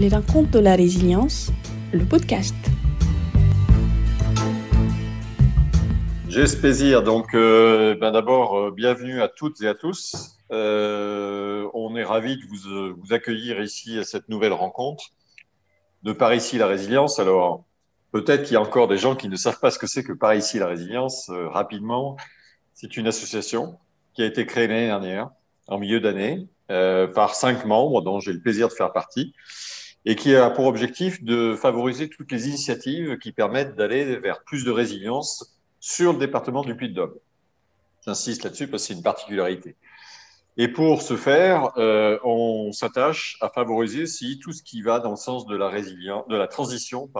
Les rencontres de la résilience, le podcast. J'ai ce plaisir. Donc, euh, ben d'abord, euh, bienvenue à toutes et à tous. Euh, on est ravis de vous, accueillir ici à cette nouvelle rencontre de Par ici la résilience. Alors, peut-être qu'il y a encore des gens qui ne savent pas ce que c'est que Par ici la résilience. rapidement, c'est une association qui a été créée l'année dernière, en milieu d'année, par cinq membres dont j'ai le plaisir de faire partie et qui a pour objectif de favoriser toutes les initiatives qui permettent d'aller vers plus de résilience sur le département du Puy-de-Dôme. J'insiste là-dessus parce que c'est une particularité. Et pour ce faire, euh, on s'attache à favoriser aussi tout ce qui va dans le sens de la résilience, de la transition,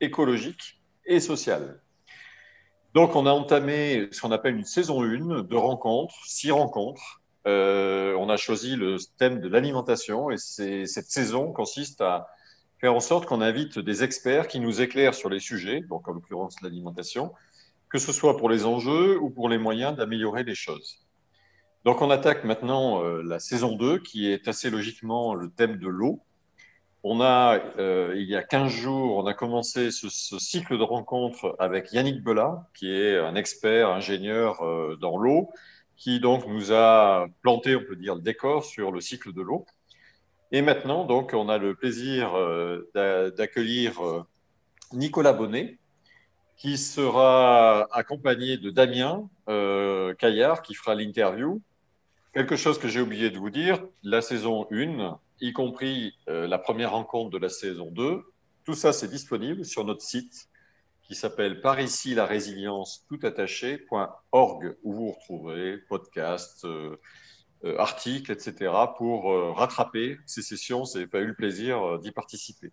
écologique et sociale. Donc, on a entamé ce qu'on appelle une saison 1 de rencontres, six rencontres, euh, on a choisi le thème de l'alimentation et cette saison consiste à faire en sorte qu'on invite des experts qui nous éclairent sur les sujets, donc en l'occurrence l'alimentation, que ce soit pour les enjeux ou pour les moyens d'améliorer les choses. Donc on attaque maintenant euh, la saison 2 qui est assez logiquement le thème de l'eau. On a, euh, il y a 15 jours, on a commencé ce, cycle de rencontres avec Yannick Bella, qui est un expert ingénieur dans l'eau, qui donc nous a planté, on peut dire, le décor sur le cycle de l'eau. Et maintenant, donc, on a le plaisir euh, d'accueillir euh, Nicolas Bonnet, qui sera accompagné de Damien euh, Caillard, qui fera l'interview. Quelque chose que j'ai oublié de vous dire, la saison 1, y compris la première rencontre de la saison 2, tout ça, c'est disponible sur notre site qui s'appelle Par ici la résilience tout attaché.org où vous retrouverez podcasts, euh, euh, articles, etc. pour euh, rattraper ces sessions. Vous n'avez pas eu le plaisir d'y participer.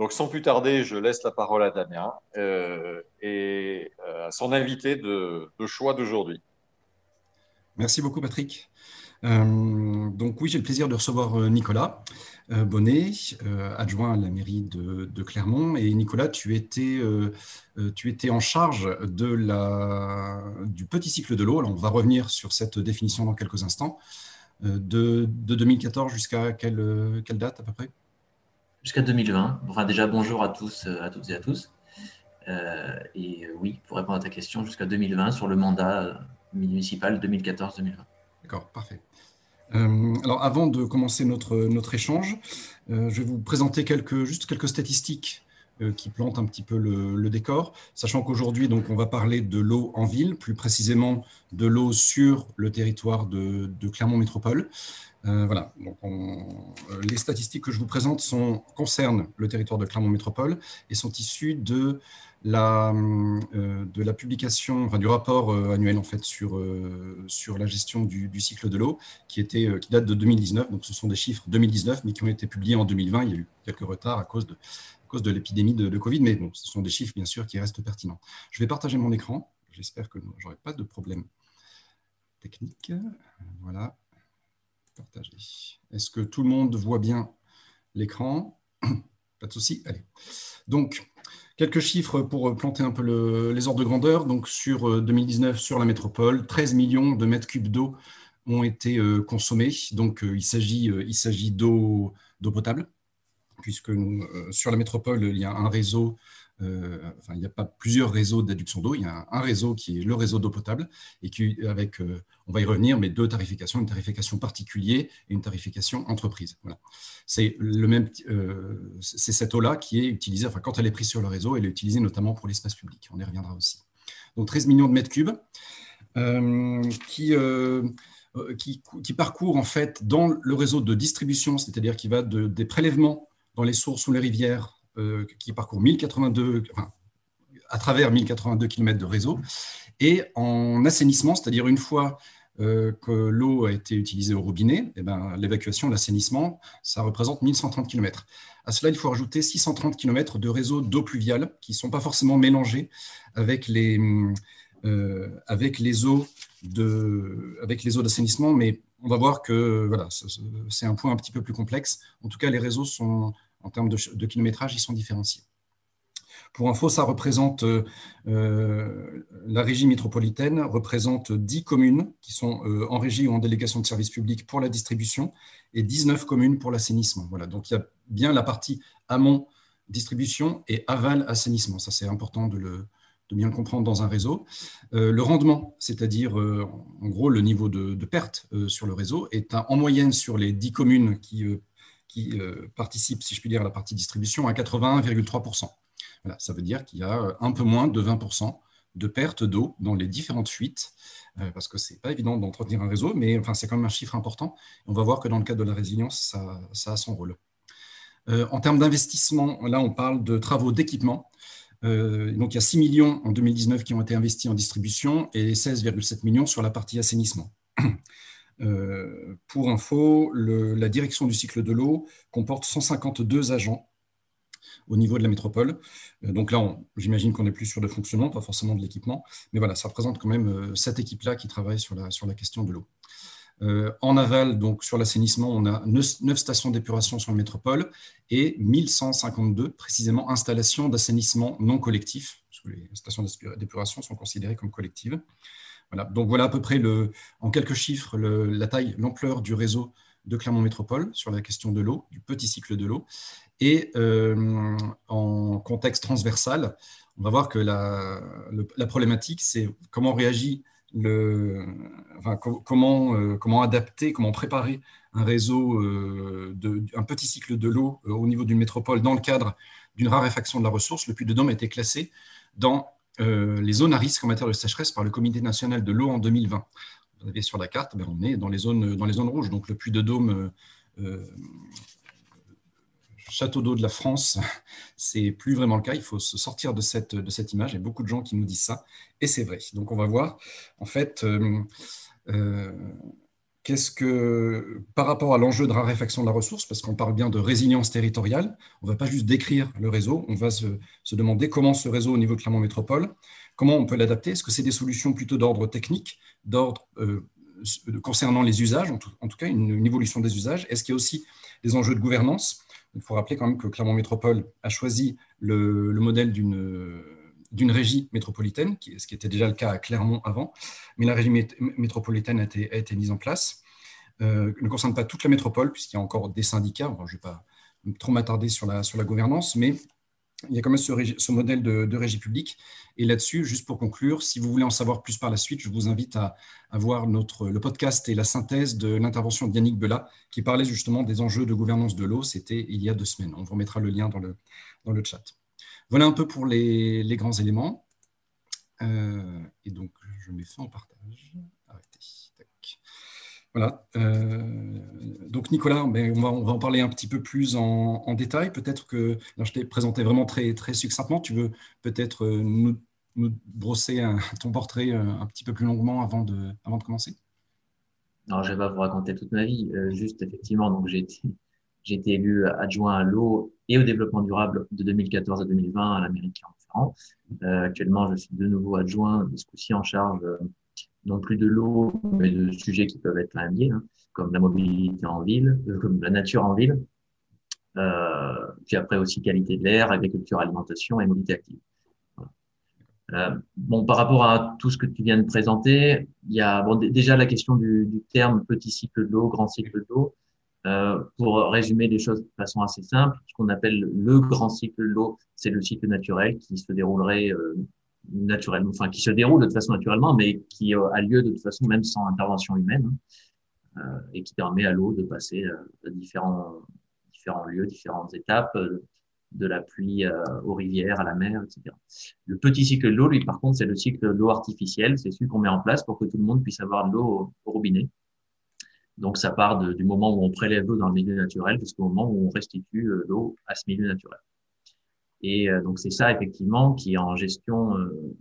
Donc sans plus tarder, je laisse la parole à Damien et à son invité de choix d'aujourd'hui. Merci beaucoup Patrick. Donc oui, j'ai le plaisir de recevoir Nicolas. Euh, Bonnet, euh, adjoint à la mairie de, Clermont. Et Nicolas, tu étais, euh, tu étais en charge de la, du petit cycle de l'eau. Alors, on va revenir sur cette définition dans quelques instants. De, 2014 jusqu'à quelle, quelle date à peu près? Jusqu'à 2020. Enfin, déjà, bonjour à tous, à toutes et à tous. et oui, pour répondre à ta question, jusqu'à 2020 sur le mandat municipal 2014-2020. D'accord, parfait. Euh, alors, avant de commencer notre, notre échange, euh, je vais vous présenter juste quelques statistiques euh, qui plantent un petit peu le, décor, sachant qu'aujourd'hui, on va parler de l'eau en ville, plus précisément de l'eau sur le territoire de, Clermont Métropole. voilà, donc les statistiques que je vous présente concernent le territoire de Clermont Métropole et sont issues de euh, de la publication, du rapport euh, annuel en fait sur, euh, sur la gestion du, cycle de l'eau, qui, était, qui date de 2019. Donc, ce sont des chiffres 2019, mais qui ont été publiés en 2020. Il y a eu quelques retards à cause de, cause de l'épidémie de, Covid, mais bon, ce sont des chiffres bien sûr qui restent pertinents. Je vais partager mon écran. J'espère que je n'aurai pas de problème technique. Voilà, partager. Est-ce que tout le monde voit bien l'écran? Pas de souci. Allez. Donc, Quelques chiffres pour planter un peu les ordres de grandeur. Donc, sur 2019, euh, sur la métropole, 13 millions de mètres cubes d'eau ont été euh, consommés. Donc, euh, il s'agit d'eau potable, puisque sur la métropole, il y a un réseau euh, enfin, il n'y a pas plusieurs réseaux d'adduction d'eau, il y a un, réseau qui est le réseau d'eau potable, et qui, avec, euh, on va y revenir, mais deux tarifications, une tarification particulier et une tarification entreprise. Voilà. C'est le même, euh, c'est cette eau-là qui est utilisée, enfin, quand elle est prise sur le réseau, elle est utilisée notamment pour l'espace public. On y reviendra aussi. Donc 13 millions de mètres cubes qui, qui, parcourent en fait dans le réseau de distribution, c'est-à-dire qui va de, des prélèvements dans les sources ou les rivières qui parcourt 1082, à travers 1082 km de réseau, et en assainissement, c'est-à-dire une fois euh, que l'eau a été utilisée au robinet, eh ben, l'évacuation, l'assainissement, ça représente 1130 km. À cela, il faut rajouter 630 km de réseaux d'eau pluviale qui ne sont pas forcément mélangés avec les, euh, avec les eaux de, avec les eaux d'assainissement, mais on va voir que voilà, c'est un point un petit peu plus complexe. En tout cas, les réseaux sont en termes de, kilométrage, ils sont différenciés. Pour info, ça représente, la régie métropolitaine représente 10 communes qui sont en régie ou en délégation de services publics pour la distribution et 19 communes pour l'assainissement. Voilà, donc il y a bien la partie amont distribution et aval assainissement. Ça, c'est important de, le, bien comprendre dans un réseau. Euh, le rendement, c'est-à-dire euh, en gros le niveau de, perte euh, sur le réseau, est en moyenne sur les 10 communes qui, qui participent, si je puis dire, à la partie distribution, à 81,3%. Voilà, ça veut dire qu'il y a un peu moins de 20% de perte d'eau dans les différentes fuites, parce que ce n'est pas évident d'entretenir un réseau, mais enfin, c'est quand même un chiffre important. On va voir que dans le cadre de la résilience, ça, a son rôle. en termes d'investissement, là, on parle de travaux d'équipement. Euh, donc, il y a 6 millions en 2019 qui ont été investis en distribution et 16,7 millions sur la partie assainissement. Euh, pour info, la direction du cycle de l'eau comporte 152 agents au niveau de la métropole. Euh, donc là, j'imagine qu'on est plus sur le fonctionnement, pas forcément de l'équipement. Mais voilà, ça représente quand même cette équipe-là qui travaille sur la, question de l'eau. Euh, en aval, donc sur l'assainissement, on a 9 stations d'épuration sur la métropole et 1152 précisément installations d'assainissement non collectif, parce que les stations d'épuration sont considérées comme collectives. Voilà. Donc voilà à peu près en quelques chiffres la taille, l'ampleur du réseau de Clermont Métropole sur la question de l'eau, du petit cycle de l'eau. Et euh, en contexte transversal, on va voir que la, la problématique, c'est comment réagit le, comment, euh, comment adapter, comment préparer un réseau, euh, de, un petit cycle de l'eau au niveau d'une métropole dans le cadre d'une raréfaction de la ressource. Le puits de Dôme a été classé dans les zones à risque en matière de sécheresse par le Comité national de l'eau en 2020. Vous avez sur la carte, ben, on est dans les, zones, dans les zones rouges. Donc le puits de Dôme château d'eau de la France, c'est plus vraiment le cas. Il faut se sortir de cette, de cette image. Il y a beaucoup de gens qui nous disent ça, et c'est vrai. Donc on va voir, en fait, euh, euh, qu'est-ce que, par rapport à l'enjeu de raréfaction de la ressource, parce qu'on parle bien de résilience territoriale, on ne va pas juste décrire le réseau, on va se, demander comment ce réseau au niveau de Clermont Métropole, comment on peut l'adapter. Est-ce que c'est des solutions plutôt d'ordre technique, d'ordre euh, concernant les usages, en tout, cas une, une, évolution des usages? Est-ce qu'il y a aussi des enjeux de gouvernance? Il faut rappeler quand même que Clermont Métropole a choisi le, modèle d'une régie métropolitaine, ce qui était déjà le cas à Clermont avant, mais la régie métropolitaine a été, mise en place. Euh, ne concerne pas toute la métropole, puisqu'il y a encore des syndicats. je ne vais pas trop m'attarder sur la, sur la gouvernance, mais il y a quand même ce, modèle de, régie publique. Et là-dessus, juste pour conclure, si vous voulez en savoir plus par la suite, je vous invite à, voir notre, le podcast et la synthèse de l'intervention de Yannick Bella, qui parlait justement des enjeux de gouvernance de l'eau. C'était il y a deux semaines. On vous remettra le lien dans le, dans le chat. Voilà un peu pour les, grands éléments. Euh, et donc, je mets fin au partage. Arrêtez. Voilà. Euh, donc Nicolas, ben, on, va, on, va, en parler un petit peu plus en, détail. Peut-être que je t'ai présenté vraiment très, très succinctement. Tu veux peut-être euh, nous, brosser ton portrait un petit peu plus longuement avant de, avant de commencer? Non, je ne vais pas vous raconter toute ma vie. juste effectivement, j'ai été, été, élu adjoint à l'eau et au développement durable de 2014 à 2020 à l'Amérique en actuellement, je suis de nouveau adjoint, ce coup-ci en charge non plus de l'eau, mais de sujets qui peuvent être liés, hein, comme la mobilité en ville, euh, comme la nature en ville, euh, puis après aussi qualité de l'air, agriculture, alimentation et mobilité active. Euh, bon, par rapport à tout ce que tu viens de présenter, il y a déjà la question du terme petit cycle d'eau, grand cycle d'eau. Euh, pour résumer les choses de façon assez simple, ce qu'on appelle le grand cycle d'eau, c'est le cycle naturel qui se déroulerait euh, naturellement, enfin qui se déroule de façon naturellement, mais qui euh, a lieu de toute façon même sans intervention humaine hein, euh, et qui permet à l'eau de passer de différents différents lieux, différentes étapes, de la pluie aux rivières, à la mer, etc. Le petit cycle de l'eau, lui, par contre, c'est le cycle de l'eau artificielle. C'est celui qu'on met en place pour que tout le monde puisse avoir de l'eau au, robinet. Donc, ça part du moment où on prélève l'eau dans le milieu naturel jusqu'au moment où on restitue l'eau à ce milieu naturel. Et euh, donc c'est ça effectivement qui est en gestion euh,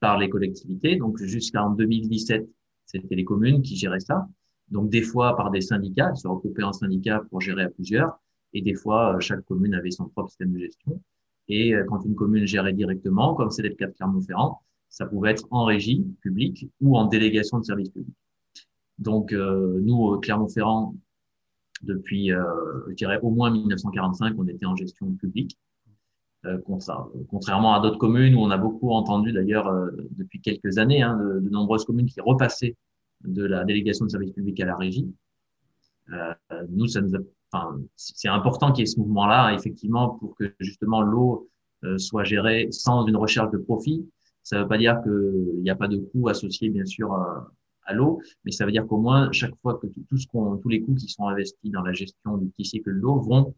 par les collectivités. Donc jusqu'en 2017, c'était les communes qui géraient ça. Donc des fois par des syndicats, se regroupaient en syndicats pour gérer à plusieurs. Et des fois, euh, chaque commune avait son propre système de gestion. Et quand une commune gérait directement, comme c'était le cas de Clermont-Ferrand, ça pouvait être en régie publique ou en délégation de service public. Donc nous, Clermont-Ferrand, depuis, euh, je dirais, au moins 1945, on était en gestion publique. contrairement à d'autres communes où on a beaucoup entendu d'ailleurs depuis quelques années hein, de, de, nombreuses communes qui repassaient de la délégation de service public à la régie. nous, ça nous Enfin, c'est important qu'il y ait ce mouvement-là, effectivement, pour que justement l'eau euh, soit gérée sans une recherche de profit. Ça ne veut pas dire qu'il n'y a pas de coûts associés, bien sûr, l'eau, mais ça veut dire qu'au moins, chaque fois que tout, ce qu'on, tous les coûts qui sont investis dans la gestion du petit cycle de l'eau vont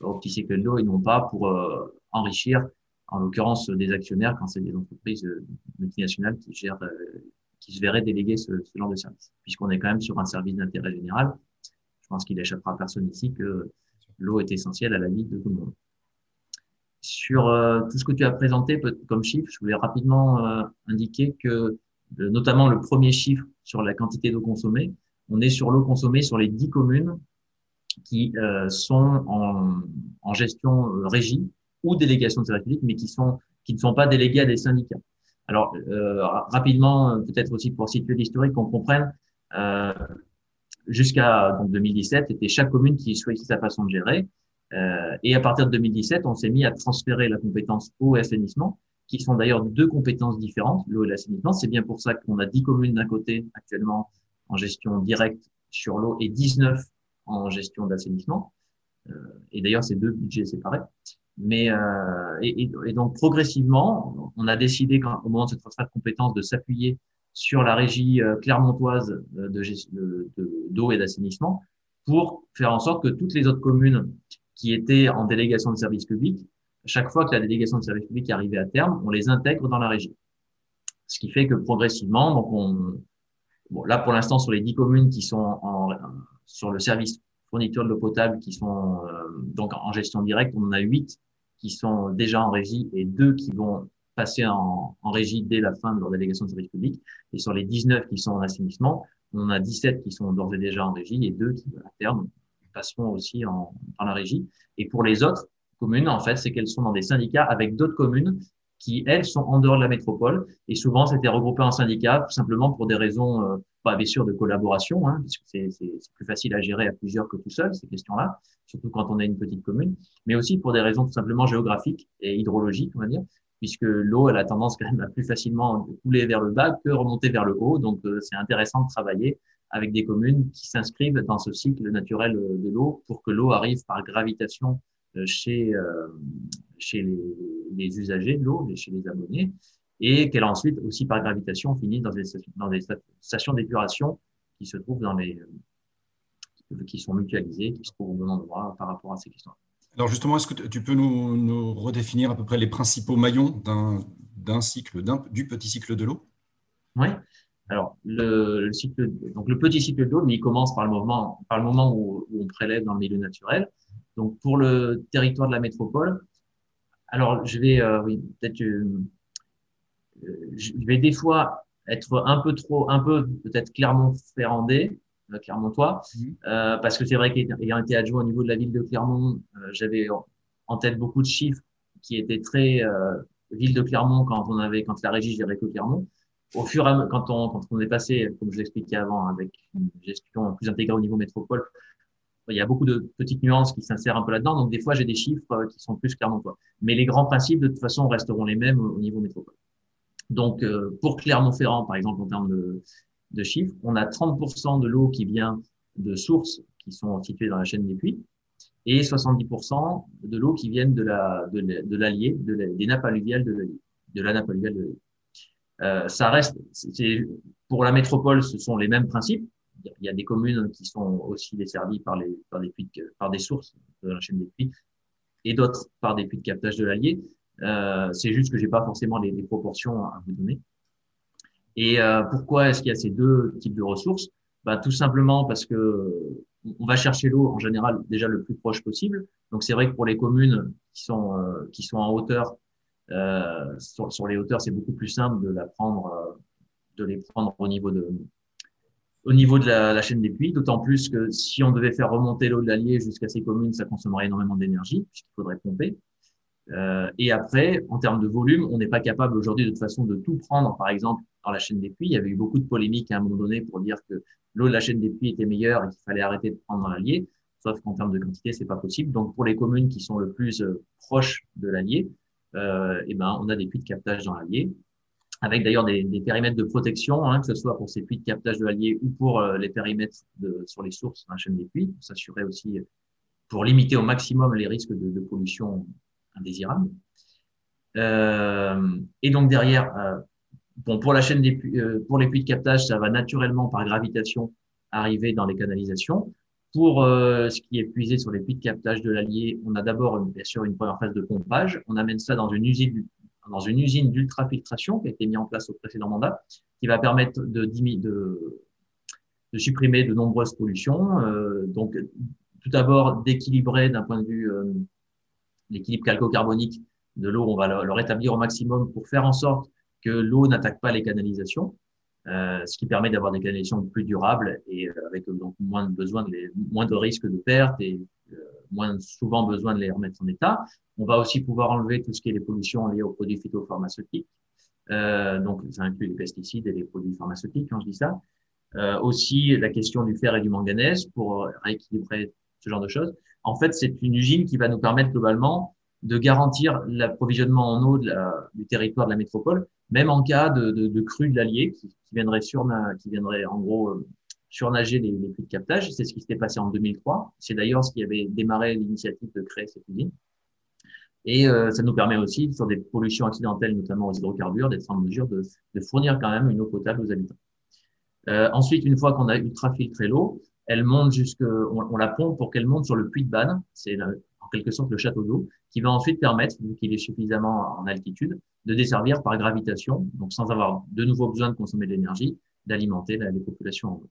au petit cycle de l'eau et non pas pour euh, enrichir, en l'occurrence, des actionnaires quand c'est des entreprises euh, multinationales qui gèrent, qui se verraient déléguer ce, ce genre de service, puisqu'on est quand même sur un service d'intérêt général je pense qu'il n'échappera à personne ici que l'eau est essentielle à la vie de tout le monde. Sur euh, tout ce que tu as présenté comme chiffre, je voulais rapidement euh, indiquer que, euh, notamment le premier chiffre sur la quantité d'eau consommée, on est sur l'eau consommée sur les dix communes qui sont en, en gestion régie ou délégation de service public, mais qui, sont, qui ne sont pas délégués à des syndicats. Alors, rapidement, peut-être aussi pour situer l'historique, qu'on comprenne, jusqu'à 2017, c'était chaque commune qui choisissait sa façon de gérer. Euh, et à partir de 2017, on s'est mis à transférer la compétence eau et assainissement, qui sont d'ailleurs deux compétences différentes, l'eau et l'assainissement. C'est bien pour ça qu'on a 10 communes d'un côté actuellement en gestion directe sur l'eau et 19 en gestion d'assainissement. Euh, et d'ailleurs, c'est deux budgets séparés. Mais euh, et, donc progressivement, on a décidé quand, au moment de ce transfert de compétences de s'appuyer sur la régie euh, clermontoise euh, de d'eau et d'assainissement pour faire en sorte que toutes les autres communes qui étaient en délégation de service public, chaque fois que la délégation de service public arrivait à terme, on les intègre dans la régie. Ce qui fait que progressivement, donc on, bon, là pour l'instant sur les dix communes qui sont en, sur le service fourniture de l'eau potable qui sont euh, donc en gestion directe, on en a huit qui sont déjà en régie et deux qui vont passer en, régie dès la fin de leur délégation de service public. Et sur les 19 qui sont en assainissement, on a 17 qui sont d'ores et déjà en régie et deux qui, à terme, passeront aussi en, dans la régie. Et pour les autres communes, en fait, c'est qu'elles sont dans des syndicats avec d'autres communes qui, elles, sont en dehors de la métropole. Et souvent, c'était regroupé en syndicats, tout simplement pour des raisons, euh, pas bien sûr, de collaboration, hein, puisque c'est plus facile à gérer à plusieurs que tout seul, ces questions-là, surtout quand on est une petite commune, mais aussi pour des raisons tout simplement géographiques et hydrologiques, on va dire, puisque l'eau, elle a tendance quand même à plus facilement couler vers le bas que remonter vers le haut. Donc, euh, c'est intéressant de travailler avec des communes qui s'inscrivent dans ce cycle naturel euh, de l'eau pour que l'eau arrive par gravitation chez, chez les, les, usagers de l'eau, chez les abonnés, et qu'elle ensuite aussi par gravitation finisse dans des, dans des stations d'épuration qui se trouvent dans les, qui sont mutualisées, qui se trouvent au bon endroit par rapport à ces questions. -là. Alors justement, est-ce que tu peux nous, redéfinir à peu près les principaux maillons d'un cycle, du petit cycle de l'eau? Oui. Alors le, cycle, donc le petit cycle de l'eau, mais il commence par le moment, par le moment où, on prélève dans le milieu naturel. Donc pour le territoire de la métropole, alors je vais, euh, oui, peut-être, euh, je vais des fois être un peu trop, un peu peut-être clairement ferrandé Clermontois, mhm. euh, parce que c'est vrai qu'ayant été adjoint au niveau de la ville de Clermont, euh, j'avais en tête beaucoup de chiffres qui étaient très euh, ville de Clermont quand on avait quand la régie gérait que Clermont. Au fur et à mesure, quand on, quand on est passé, comme je l'expliquais avant, avec une gestion plus intégrée au niveau métropole, il y a beaucoup de petites nuances qui s'insèrent un peu là-dedans. Donc, des fois, j'ai des chiffres qui sont plus clermontois. Mais les grands principes, de toute façon, resteront les mêmes au niveau métropole. Donc, pour Clermont-Ferrand, par exemple, en termes de, chiffres, on a 30% de l'eau qui vient de sources qui sont situées dans la chaîne des puits et 70% de l'eau qui vient de la de l'allier, de des nappes alluviales de l'allier, de la nappe alluviale de l'allier. Euh, ça reste, pour la métropole, ce sont les mêmes principes. Il y a des communes qui sont aussi desservies par les par des puits, par des sources de la chaîne des puits et d'autres par des puits de captage de l'allier. Euh, c'est juste que j'ai pas forcément les, proportions à vous donner. Et euh, pourquoi est-ce qu'il y a ces deux types de ressources? Bah, Tout simplement parce que on va chercher l'eau en général déjà le plus proche possible. Donc c'est vrai que pour les communes qui sont euh, qui sont en hauteur, euh, sur, sur, les hauteurs, c'est beaucoup plus simple de la prendre, euh, de les prendre au niveau de au niveau de la, chaîne des puits. D'autant plus que si on devait faire remonter l'eau de l'Allier jusqu'à ces communes, ça consommerait énormément d'énergie puisqu'il faudrait pomper. Euh, et après, en termes de volume, on n'est pas capable aujourd'hui de toute façon de tout prendre. Par exemple, dans la chaîne des puits, il y avait eu beaucoup de polémiques à un moment donné pour dire que l'eau de la chaîne des puits était meilleure et qu'il fallait arrêter de prendre dans l'Allier. Sauf qu'en termes de quantité, c'est pas possible. Donc, pour les communes qui sont le plus euh, proches de l'Allier, euh, et ben, on a des puits de captage dans l'Allier, avec d'ailleurs des, périmètres de protection, hein, que ce soit pour ces puits de captage de l'Allier ou pour euh, les périmètres de, sur les sources dans la chaîne des puits, pour s'assurer aussi, pour limiter au maximum les risques de, pollution indésirable. Euh, et donc derrière, euh, bon, pour la chaîne des puits, euh, pour les puits de captage, ça va naturellement par gravitation arriver dans les canalisations. Pour euh, ce qui est puisé sur les puits de captage de l'Allier, on a d'abord bien sûr une première phase de pompage. On amène ça dans une usine dans une usine d'ultrafiltration qui a été mise en place au précédent mandat, qui va permettre de, supprimer de nombreuses pollutions. Euh, donc, tout d'abord, d'équilibrer d'un point de vue euh, l'équilibre calco-carbonique de l'eau, on va le, rétablir au maximum pour faire en sorte que l'eau n'attaque pas les canalisations. Euh, ce qui permet d'avoir des canalisations plus durables et avec donc moins de besoin moins de risques de perte et moins souvent besoin de les remettre en état. On va aussi pouvoir enlever tout ce qui est les pollutions liées aux produits phytopharmaceutiques. Euh, donc, ça inclut les pesticides et les produits pharmaceutiques quand je dis ça. Euh, aussi, la question du fer et du manganèse pour rééquilibrer ce genre de choses. En fait, c'est une usine qui va nous permettre globalement de garantir l'approvisionnement en eau du territoire de la métropole même en cas de, de, de crue de l'Allier qui, viendrait surna, qui viendrait en gros euh, surnager les, les de captage. C'est ce qui s'était passé en 2003. C'est d'ailleurs ce qui avait démarré l'initiative de créer cette usine. Et euh, ça nous permet aussi, sur des pollutions accidentelles, notamment aux hydrocarbures, d'être en mesure de, de, fournir quand même une eau potable aux habitants. Euh, ensuite, une fois qu'on a ultrafiltré l'eau, elle monte jusque, on, la pompe pour qu'elle monte sur le puits de Banne. C'est en quelque sorte le château d'eau, qui va ensuite permettre, vu qu'il est suffisamment en altitude, de desservir par gravitation, donc sans avoir de nouveau besoin de consommer de l'énergie, d'alimenter les populations en eau.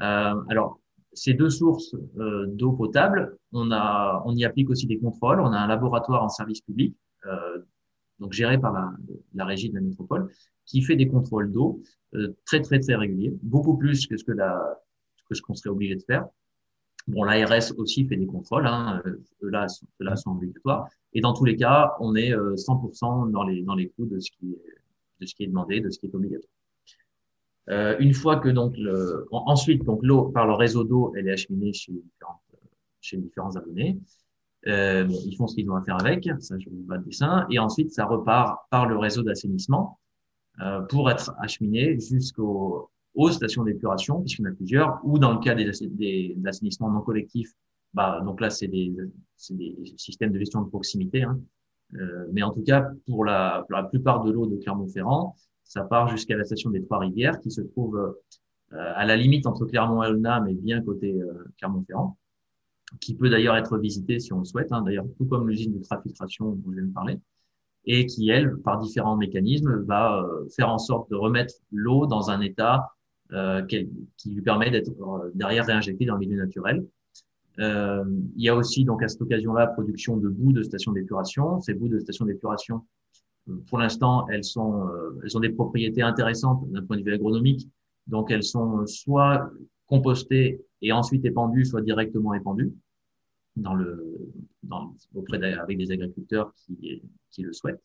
Euh, alors, ces deux sources euh, d'eau potable, on, a, on y applique aussi des contrôles. On a un laboratoire en service public, euh, donc géré par la, la, régie de la métropole, qui fait des contrôles d'eau euh, très très très réguliers, beaucoup plus que ce que la que ce qu'on serait obligé de faire. Bon, l'ARS aussi fait des contrôles, hein, ceux-là ceux sont obligatoires. Et dans tous les cas, on est 100% euh, dans les, dans les coûts de ce, qui est, de ce qui est demandé, de ce qui est obligatoire. Euh, une fois que donc le, ensuite donc l'eau par le réseau d'eau, elle est acheminée chez différents, chez différents abonnés. Euh, ils font ce qu'ils doivent faire avec, ça je vous vois le dessin, et ensuite ça repart par le réseau d'assainissement euh, pour être acheminé jusqu'au aux stations d'épuration, puisqu'il y en a plusieurs, ou dans le cas des, assainissements non collectifs, bah, donc là, c'est des, des, systèmes de gestion de proximité. Hein. Euh, mais en tout cas, pour la, pour la plupart de l'eau de Clermont-Ferrand, ça part jusqu'à la station des Trois-Rivières, qui se trouve euh, à la limite entre Clermont et mais bien côté euh, Clermont-Ferrand, qui peut d'ailleurs être visité si on le souhaite, hein, d'ailleurs, tout comme l'usine de trafiltration dont je viens de parler et qui, elle, par différents mécanismes, va euh, faire en sorte de remettre l'eau dans un état euh, qui lui permet d'être euh, derrière réinjecté dans le milieu naturel. Euh, il y a aussi donc à cette occasion-là production de boues de stations d'épuration. Ces boues de stations d'épuration, pour l'instant, elles sont elles ont des propriétés intéressantes d'un point de vue agronomique. Donc elles sont soit compostées et ensuite épandues, soit directement épandues auprès avec des agriculteurs qui qui le souhaitent.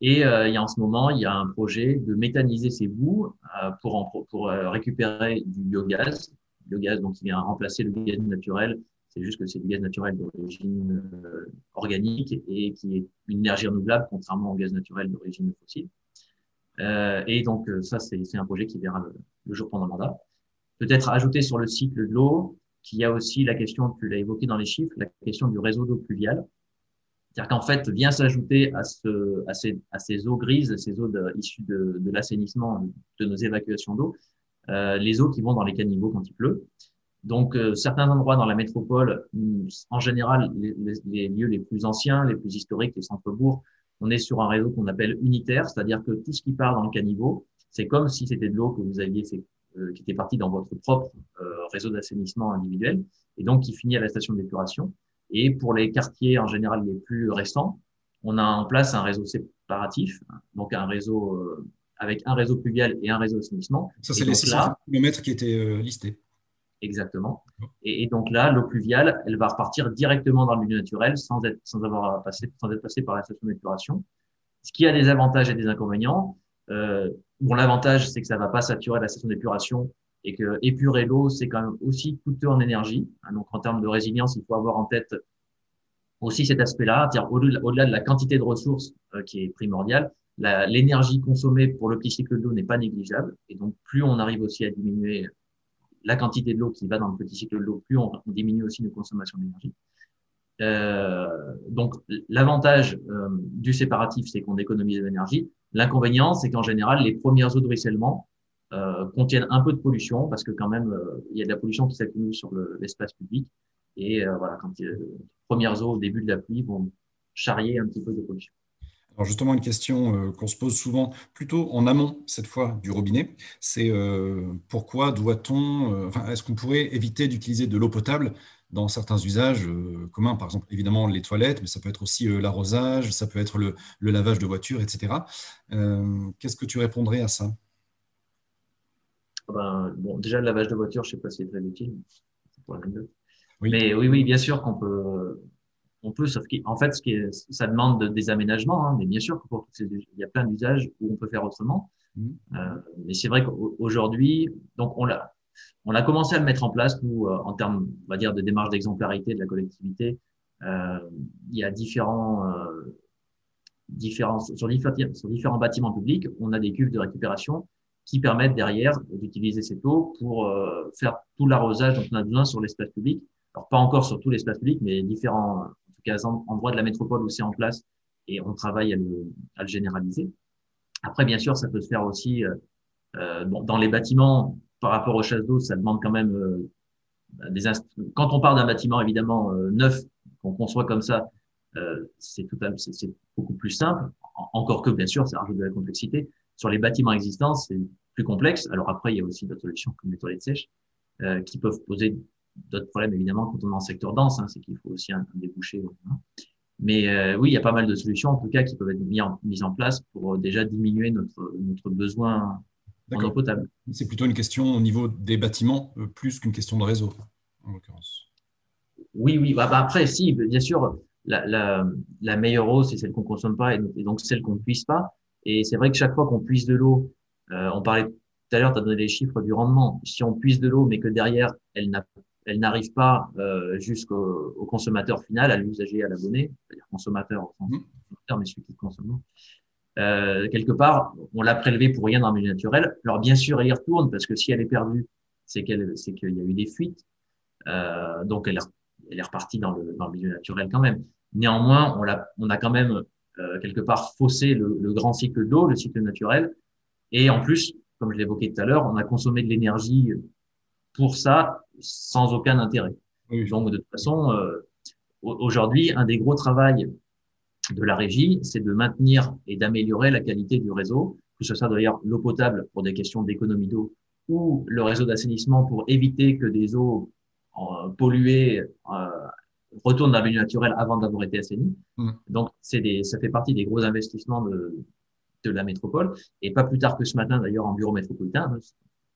Et euh, a en ce moment, il y a un projet de méthaniser ces boues euh, pour euh, récupérer du biogaz. Biogaz, donc, qui vient remplacer le gaz naturel. C'est juste que c'est du gaz naturel d'origine euh, organique et qui est une énergie renouvelable, contrairement au gaz naturel d'origine fossile. Euh, et donc, ça, c'est un projet qui verra le, jour pendant le mandat. Peut-être ajouter sur le cycle de l'eau qu'il y a aussi la question, tu l'as évoqué dans les chiffres, la question du réseau d'eau pluviale. C'est-à-dire qu'en fait, vient s'ajouter à, ce, à, ces, à ces eaux grises, ces eaux issues de, de l'assainissement, de nos évacuations d'eau, euh, les eaux qui vont dans les caniveaux quand il pleut. Donc, euh, certains endroits dans la métropole, mm, en général, les, les, les, lieux les plus anciens, les plus historiques, les centres-bourgs, on est sur un réseau qu'on appelle unitaire, c'est-à-dire que tout ce qui part dans le caniveau, c'est comme si c'était de l'eau que vous aviez fait, euh, qui était partie dans votre propre euh, réseau d'assainissement individuel, et donc qui finit à la station d'épuration. Et pour les quartiers en général les plus récents, on a en place un réseau séparatif, donc un réseau euh, avec un réseau pluvial et un réseau d'assainissement. Ça, c'est les 600 km qui étaient euh, listés. Exactement. Et, donc là, l'eau pluviale, elle va repartir directement dans le milieu naturel sans être, sans avoir passé, sans être passé par la station d'épuration. Ce qui a des avantages et des inconvénients. Euh, bon, l'avantage, c'est que ça va pas saturer la station d'épuration et que épurer l'eau, c'est quand même aussi coûteux en énergie. Hein, donc, en termes de résilience, il faut avoir en tête aussi cet aspect-là, au-delà de la quantité de ressources euh, qui est primordiale, l'énergie consommée pour le petit cycle de l'eau n'est pas négligeable. Et donc, plus on arrive aussi à diminuer la quantité de l'eau qui va dans le petit cycle de l'eau, plus on, diminue aussi nos consommations d'énergie. Euh, donc, l'avantage euh, du séparatif, c'est qu'on économise de l'énergie. L'inconvénient, c'est qu'en général, les premières eaux de ruissellement euh, contiennent un peu de pollution parce que quand même, euh, il y a de la pollution qui s'accumule sur l'espace public. Et euh, voilà, quand les premières eaux au début de la pluie vont charrier un petit peu de pollution. Alors justement, une question qu'on se pose souvent, plutôt en amont cette fois du robinet, c'est pourquoi doit-on, enfin, est-ce qu'on pourrait éviter d'utiliser de l'eau potable dans certains usages communs, par exemple évidemment les toilettes, mais ça peut être aussi l'arrosage, ça peut être le, le, lavage de voiture, etc. Qu'est-ce que tu répondrais à ça? Ben, bon, déjà, le lavage de voiture, je sais pas si c'est très utile. Oui. Mais oui, oui, bien sûr qu'on peut, on peut, sauf qu'en fait, ce qui est, ça demande des aménagements, hein, mais bien sûr il y a plein d'usages où on peut faire autrement. Mmh. Euh, mais c'est vrai qu'aujourd'hui, donc on l'a, on a commencé à le mettre en place, nous, euh, en termes, on va dire, de démarche d'exemplarité de la collectivité. Euh, il y a différents, euh, différents sur, différents, sur différents bâtiments publics, on a des cuves de récupération qui permettent derrière d'utiliser cette eau pour euh, faire tout l'arrosage dont on a besoin sur l'espace public. Alors pas encore sur tout l'espace public, mais différents tout cas endroits de la métropole où c'est en place et on travaille à le, généraliser. Après, bien sûr, ça peut se faire aussi euh, euh dans les bâtiments par rapport aux chasses d'eau, ça demande quand même euh, des quand on part d'un bâtiment évidemment neuf qu'on conçoit comme ça, c'est c'est beaucoup plus simple. Encore que bien sûr, ça rajoute de la complexité. Sur les bâtiments existants, c'est plus complexe. Alors après, il y a aussi d'autres solutions comme les toilettes sèches euh, qui peuvent poser d'autres problèmes évidemment quand on est en secteur dense. Hein, c'est qu'il faut aussi un, débouché. Mais euh, oui, il y a pas mal de solutions en tout cas qui peuvent être mises en, mises en place pour euh, déjà diminuer notre, notre besoin en eau potable. C'est plutôt une question au niveau des bâtiments euh, plus qu'une question de réseau en l'occurrence. Oui, oui. Bah, bah, après, si, bien sûr, la, la, la meilleure eau, c'est celle qu'on consomme pas et, et donc celle qu'on ne puisse pas. Et c'est vrai que chaque fois qu'on puise de l'eau, euh, on parlait tout à l'heure, tu as donné les chiffres du rendement. Si on puise de l'eau, mais que derrière, elle n'arrive pas euh, jusqu'au consommateur final, à l'usager, à l'abonné, c'est-à-dire consommateur, mmh. mais celui qui consomme. Euh, quelque part, on l'a prélevé pour rien dans le milieu naturel. Alors bien sûr, elle y retourne parce que si elle est perdue, c'est qu'elle, c'est qu'il y a eu des fuites. Euh, donc elle, elle est repartie dans le, dans le milieu naturel quand même. Néanmoins, on, l'a, on a quand même euh, quelque part fausser le, le grand cycle d'eau, le cycle naturel. Et en plus, comme je l'évoquais tout à l'heure, on a consommé de l'énergie pour ça sans aucun intérêt. Donc de toute façon, euh, aujourd'hui, un des gros travails de la régie, c'est de maintenir et d'améliorer la qualité du réseau, que ce soit d'ailleurs l'eau potable pour des questions d'économie d'eau ou le réseau d'assainissement pour éviter que des eaux euh, polluées euh, retourne dans le milieu naturel avant d'avoir été assaini. Mm. Donc, c'est des, ça fait partie des gros investissements de, de la métropole. Et pas plus tard que ce matin, d'ailleurs, en bureau métropolitain,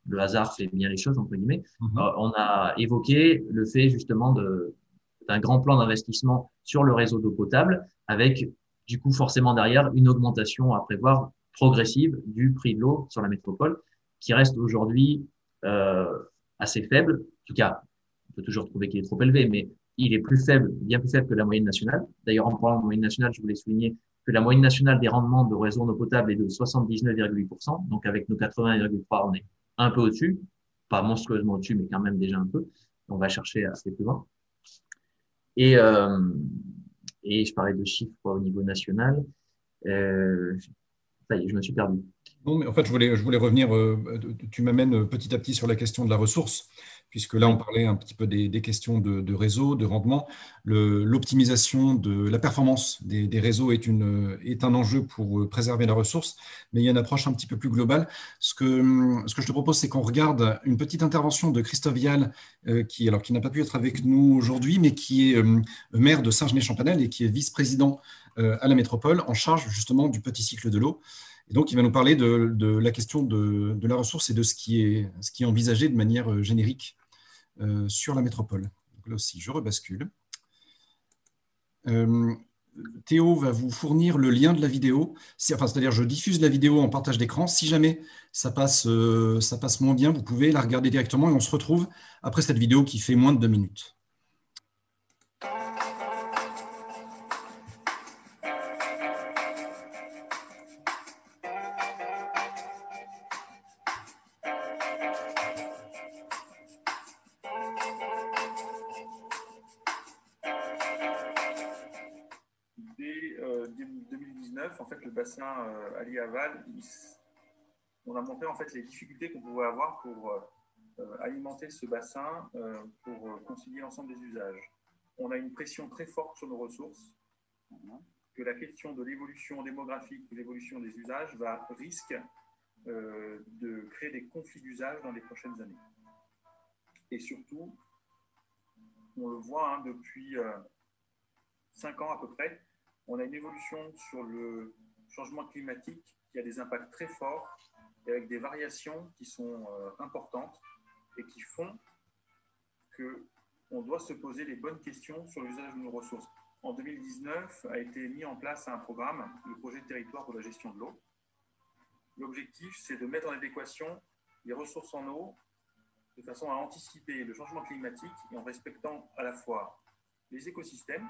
le hasard fait bien les choses, entre guillemets, mm-hmm. euh, on a évoqué le fait justement d'un grand plan d'investissement sur le réseau d'eau potable avec, du coup, forcément derrière, une augmentation à prévoir progressive du prix de l'eau sur la métropole qui reste aujourd'hui euh, assez faible. En tout cas, on peut toujours trouver qu'il est trop élevé, mais il est plus faible, bien plus faible que la moyenne nationale. D'ailleurs, en parlant de moyenne nationale, je voulais souligner que la moyenne nationale des rendements de réseau d'eau potable est de 79,8%. Donc, avec nos 80,3, on est un peu au-dessus. Pas monstrueusement au-dessus, mais quand même déjà un peu. On va chercher assez plus loin. Et, euh, et je parlais de chiffres au niveau national. Euh, ça y est, je me suis perdu. En fait, je voulais, revenir. Euh, tu m'amènes petit à petit sur la question de la ressource puisque là, on parlait un petit peu des, questions de, réseau, de rendement. L'optimisation de la performance des, réseaux est, un enjeu pour préserver la ressource, mais il y a une approche un petit peu plus globale. Ce que, que je te propose, c'est qu'on regarde une petite intervention de Christophe Vial, euh, qui, qui n'a pas pu être avec nous aujourd'hui, mais qui est euh, maire de Saint-Genès-Champanel et qui est vice-président euh, à la métropole, en charge justement du petit cycle de l'eau. Et donc, il va nous parler de, la question de, la ressource et de ce qui, est, envisagé de manière générique euh, sur la métropole. là aussi, je rebascule. Euh, Théo va vous fournir le lien de la vidéo. C'est-à-dire, je diffuse la vidéo en partage d'écran. Si jamais euh, ça passe moins bien, vous pouvez la regarder directement et on se retrouve après cette vidéo qui fait moins de deux minutes. 2019, en fait, le bassin euh, Ali-Aval, on a montré en fait les difficultés qu'on pouvait avoir pour euh, alimenter ce bassin, pour concilier l'ensemble des usages. On a une pression très forte sur nos ressources, que la question de l'évolution démographique, de l'évolution des usages va risque de créer des conflits d'usage dans les prochaines années. Et surtout, on le voit hein, depuis cinq ans à peu près, on a une évolution sur le changement climatique qui a des impacts très forts et avec des variations qui sont euh, importantes et qui font qu'on doit se poser les bonnes questions sur l'usage de nos ressources. En 2019 a été mis en place un programme, le projet de territoire pour la gestion de l'eau. L'objectif, c'est de mettre en adéquation les ressources en eau de façon à anticiper le changement climatique et en respectant à la fois les écosystèmes,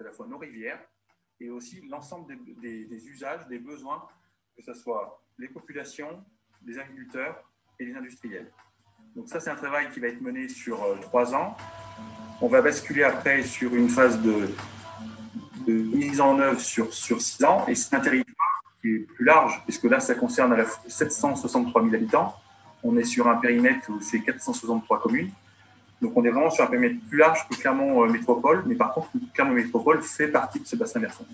à la fois nos rivières, et aussi l'ensemble des, usages, des besoins, que ce soit les populations, les agriculteurs et les industriels. Donc ça, c'est un travail qui va être mené sur euh, trois ans. On va basculer après sur une phase de, mise en œuvre sur, sur six ans, et c'est un territoire qui est plus large, puisque là, ça concerne à la 763 000 habitants. On est sur un périmètre où c'est 463 communes. Donc on est vraiment sur un périmètre plus large que Clermont euh, Métropole, mais par contre, Clermont Métropole fait partie de ce bassin versant.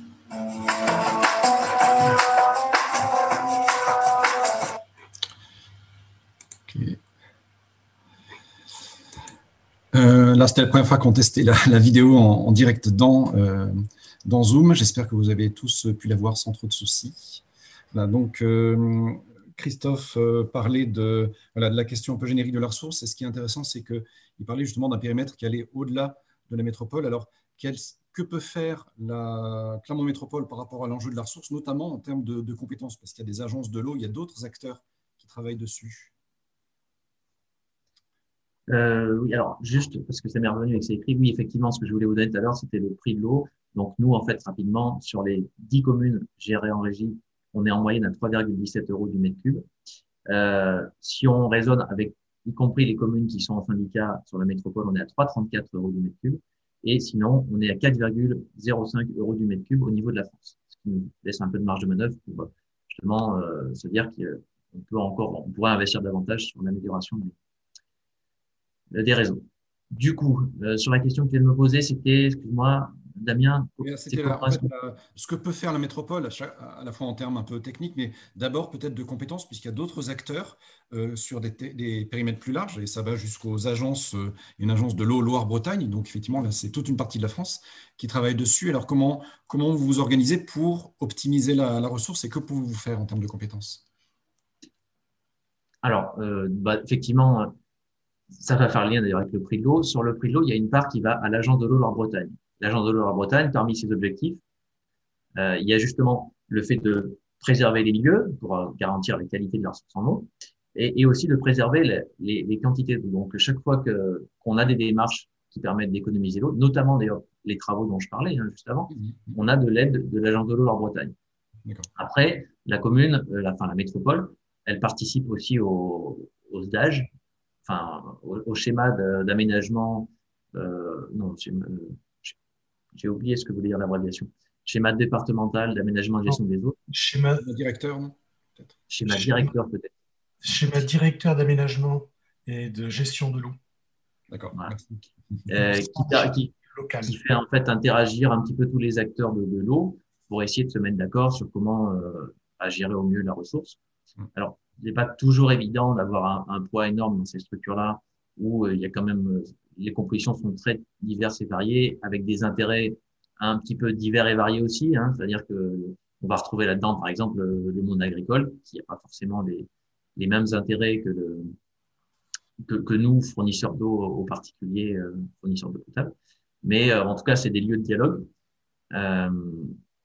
Euh, là, c'était la première fois qu'on testait la, vidéo en, direct dans, euh, dans Zoom. J'espère que vous avez tous pu la voir sans trop de soucis. donc, Christophe parlait de la question un peu générique de la ressource. Et ce qui est intéressant, c'est que il parlait justement d'un périmètre qui allait au-delà de la métropole. Alors, que peut faire la Clermont Métropole par rapport à l'enjeu de la ressource, notamment en termes de, compétences? Parce qu'il y a des agences de l'eau, il y a d'autres acteurs qui travaillent dessus. Euh, oui, alors juste parce que ça m'est revenu et que c'est écrit, oui, effectivement, ce que je voulais vous donner tout à l'heure, c'était le prix de l'eau. Donc nous, en fait, rapidement, sur les 10 communes gérées en régie, on est en moyenne à 3,17 euros du mètre cube. Euh, si on raisonne avec y compris les communes qui sont en syndicat sur la métropole, on est à 3,34 euros du mètre cube. Et sinon, on est à 4,05 euros du mètre cube au niveau de la France, ce qui nous laisse un peu de marge de manœuvre pour justement euh, se dire qu'on peut encore, on pourrait investir davantage sur l'amélioration des, réseaux. Du coup, euh, sur la question que tu viens de me poser, c'était, excuse-moi, Damien Ce que peut faire la métropole, à, la fois en termes un peu techniques, mais d'abord peut-être de compétences, puisqu'il y a d'autres acteurs euh, sur des, périmètres plus larges, et ça va jusqu'aux agences, euh, une agence de l'eau Loire-Bretagne, donc effectivement, là, c'est toute une partie de la France qui travaille dessus. Alors, comment, comment vous vous organisez pour optimiser la, ressource et que pouvez-vous faire en termes de compétences? Alors, euh, bah, effectivement, ça va faire lien d'ailleurs avec le prix de l'eau. Sur le prix de l'eau, il y a une part qui va à l'agence de l'eau Loire-Bretagne l'Agence de l'eau en Bretagne, parmi ses objectifs, euh, il y a justement le fait de préserver les lieux pour euh, garantir la qualité de la ressource en eau et, et aussi de préserver les, les, les quantités d'eau. Donc, chaque fois que qu'on a des démarches qui permettent d'économiser l'eau, notamment d'ailleurs les travaux dont je parlais hein, juste avant, mmh. on a de l'aide de l'Agence de l'eau en Bretagne. Après, la commune, euh, la, enfin la métropole, elle participe aussi au, au SDAGE, enfin au, au schéma d'aménagement, euh, non, j'ai oublié ce que voulait dire l'abréviation. Schéma départemental d'aménagement et gestion des eaux. Schéma directeur, non Schéma, directeur, peut-être. Schéma directeur d'aménagement et de gestion de l'eau. D'accord. Euh, qui, qui, fait en fait interagir un petit peu tous les acteurs de, l'eau pour essayer de se mettre d'accord sur comment euh, gérer au mieux la ressource. Mm. Alors, il n'est pas toujours évident d'avoir un, poids énorme dans ces structures-là où euh, il y a quand même euh, les compositions sont très diverses et variées, avec des intérêts un petit peu divers et variés aussi. Hein, C'est-à-dire que on va retrouver là-dedans, par exemple, le, monde agricole, qui n'a pas forcément les, mêmes intérêts que, que, nous, fournisseurs d'eau aux particuliers, euh, fournisseurs d'eau potable. Mais euh, en tout cas, c'est des lieux de dialogue. Euh,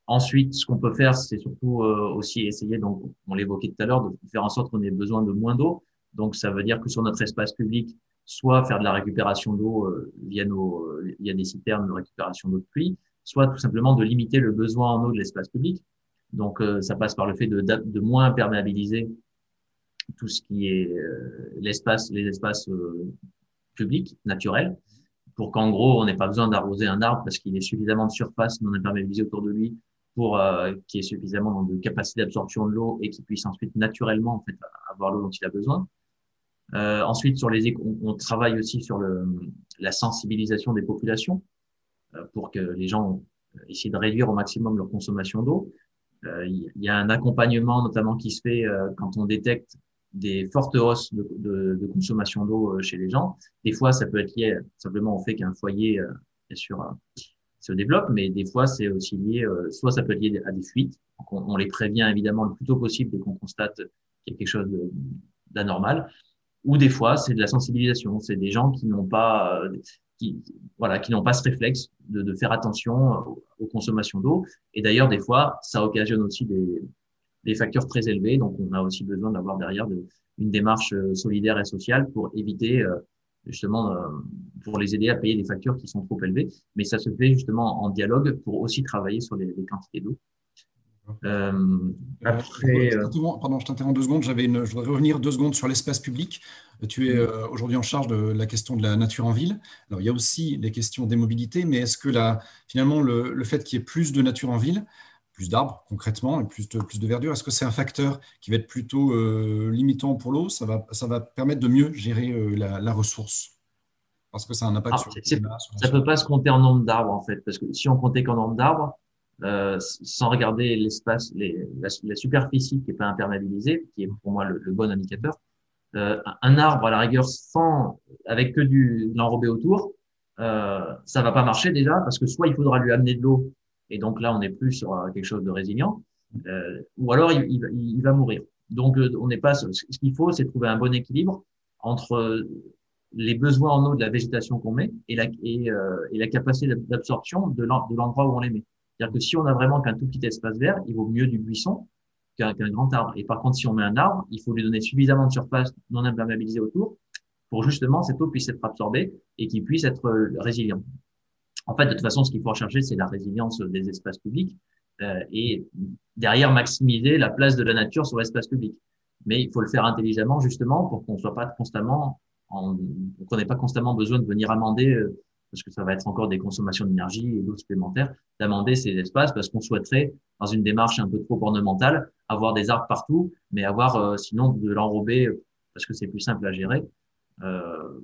ensuite, ce qu'on peut faire, c'est surtout euh, aussi essayer, donc on l'évoquait tout à l'heure, de faire en sorte qu'on ait besoin de moins d'eau. Donc, ça veut dire que sur notre espace public, soit faire de la récupération d'eau euh, via, nos, euh, via des citernes de récupération d'eau de pluie, soit tout simplement de limiter le besoin en eau de l'espace public. Donc, euh, ça passe par le fait de, de moins imperméabiliser tout ce qui est l'espace, les espaces publics, naturels, pour qu'en gros, on n'ait pas besoin d'arroser un arbre parce qu'il est suffisamment de surface non imperméabilisée autour de lui pour euh, qu'il ait suffisamment de capacité d'absorption de l'eau et qu'il puisse ensuite naturellement en fait avoir l'eau dont il a besoin. Euh, ensuite, sur les, on, on, travaille aussi sur le, la sensibilisation des populations euh, pour que les gens essayent de réduire au maximum leur consommation d'eau. Euh, il y a un accompagnement notamment qui se fait euh, quand on détecte des fortes hausses de, de, de consommation d'eau chez les gens. Des fois, ça peut être lié simplement au fait qu'un foyer, bien sûr, se développe, mais des fois, c'est aussi lié, soit ça peut être lié à des fuites. On, on, les prévient évidemment le plus tôt possible dès qu'on constate qu'il y a quelque chose d'anormal ou des fois c'est de la sensibilisation. C'est des gens qui n'ont pas, euh, qui, voilà, qui n'ont pas ce réflexe de, faire attention aux, aux consommations d'eau. Et d'ailleurs, des fois, ça occasionne aussi des, des facteurs très élevés. Donc, on a aussi besoin d'avoir derrière de, une démarche euh, solidaire et sociale pour éviter euh, justement pour les aider à payer des factures qui sont trop élevées. Mais ça se fait justement en dialogue pour aussi travailler sur les quantités d'eau. Euh, après, euh, pardon, je t'interromps deux secondes. J'avais une, je voudrais revenir deux secondes sur l'espace public. Tu es euh, aujourd'hui en charge de la question de la nature en ville. Alors, il y a aussi les questions des mobilités, mais est-ce que finalement, le, le fait qu'il y ait plus de nature en ville, plus d'arbres concrètement et plus de, plus de verdure, est-ce que c'est un facteur qui va être plutôt euh, limitant pour l'eau? Ça va, ça va permettre de mieux gérer euh, la, la, ressource? Parce que ça a un impact Alors, sur le climat. Ça ne peut pas se compter en nombre d'arbres, en fait, parce que si on comptait qu'en nombre d'arbres, euh, sans regarder l'espace, les, la, superficie qui n'est pas imperméabilisée, qui est pour moi le, le bon indicateur. Euh, un arbre à la rigueur sans, avec que du l'enrobé autour, euh, ça va pas marcher déjà parce que soit il faudra lui amener de l'eau et donc là on n'est plus sur euh, quelque chose de résilient, euh, ou alors il, il, il, va mourir. Donc euh, on n'est pas. Ce qu'il faut, c'est trouver un bon équilibre entre les besoins en eau de la végétation qu'on met et la, et, et la capacité d'absorption de l'endroit où on les met. C'est-à-dire que si on a vraiment qu'un tout petit espace vert, il vaut mieux du buisson qu'un qu grand arbre. Et par contre, si on met un arbre, il faut lui donner suffisamment de surface non imperméabilisée autour pour justement cette eau puisse être absorbée et qu'il puisse être euh, résilient. En fait, de toute façon, ce qu'il faut rechercher, c'est la résilience des espaces publics euh, et derrière maximiser la place de la nature sur l'espace public. Mais il faut le faire intelligemment justement pour qu'on soit pas constamment, en, qu'on n'ait pas constamment besoin de venir amender euh, parce que ça va être encore des consommations d'énergie et d'eau supplémentaires, d'amender ces espaces parce qu'on souhaiterait, dans une démarche un peu trop ornementale, avoir des arbres partout, mais avoir euh, sinon de l'enrober parce que c'est plus simple à gérer euh,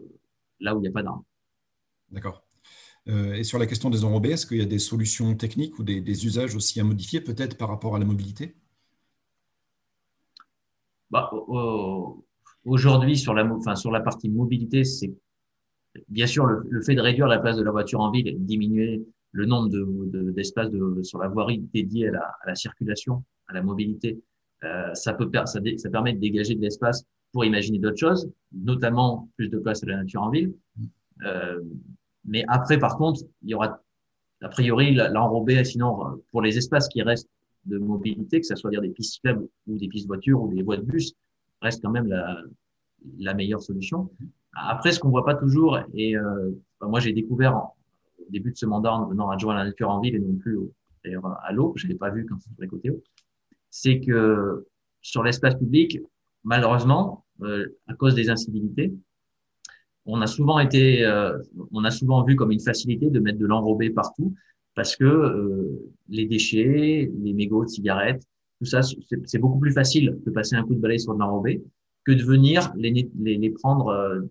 là où il n'y a pas d'arbres. D'accord. Euh, et sur la question des enrobés, est-ce qu'il y a des solutions techniques ou des, des usages aussi à modifier peut-être par rapport à la mobilité? Bah, Aujourd'hui, sur la, enfin, sur la partie mobilité, c'est bien sûr, le, le, fait de réduire la place de la voiture en ville et de diminuer le nombre d'espaces de, de, de, sur la voirie dédiée à la, à la, circulation, à la mobilité, euh, ça, peut, ça, ça, permet de dégager de l'espace pour imaginer d'autres choses, notamment plus de place à la nature en ville. Euh, mais après, par contre, il y aura a priori l'enrobé, sinon pour les espaces qui restent de mobilité, que ce soit dire des pistes faibles ou des pistes voitures ou des voies de bus, reste quand même la, la meilleure solution. Après, ce qu'on voit pas toujours, et euh, moi j'ai découvert au début de ce mandat en venant adjoint à la nature en ville et non plus d'ailleurs à l'eau, je l'ai pas vu quand c'était côté eau, c'est que sur l'espace public, malheureusement, euh, à cause des incivilités, on a souvent été, euh, on a souvent vu comme une facilité de mettre de l'enrobé partout parce que euh, les déchets, les mégots de cigarettes, tout ça, c'est beaucoup plus facile de passer un coup de balai sur de l'enrobé que de venir les, les, les prendre euh,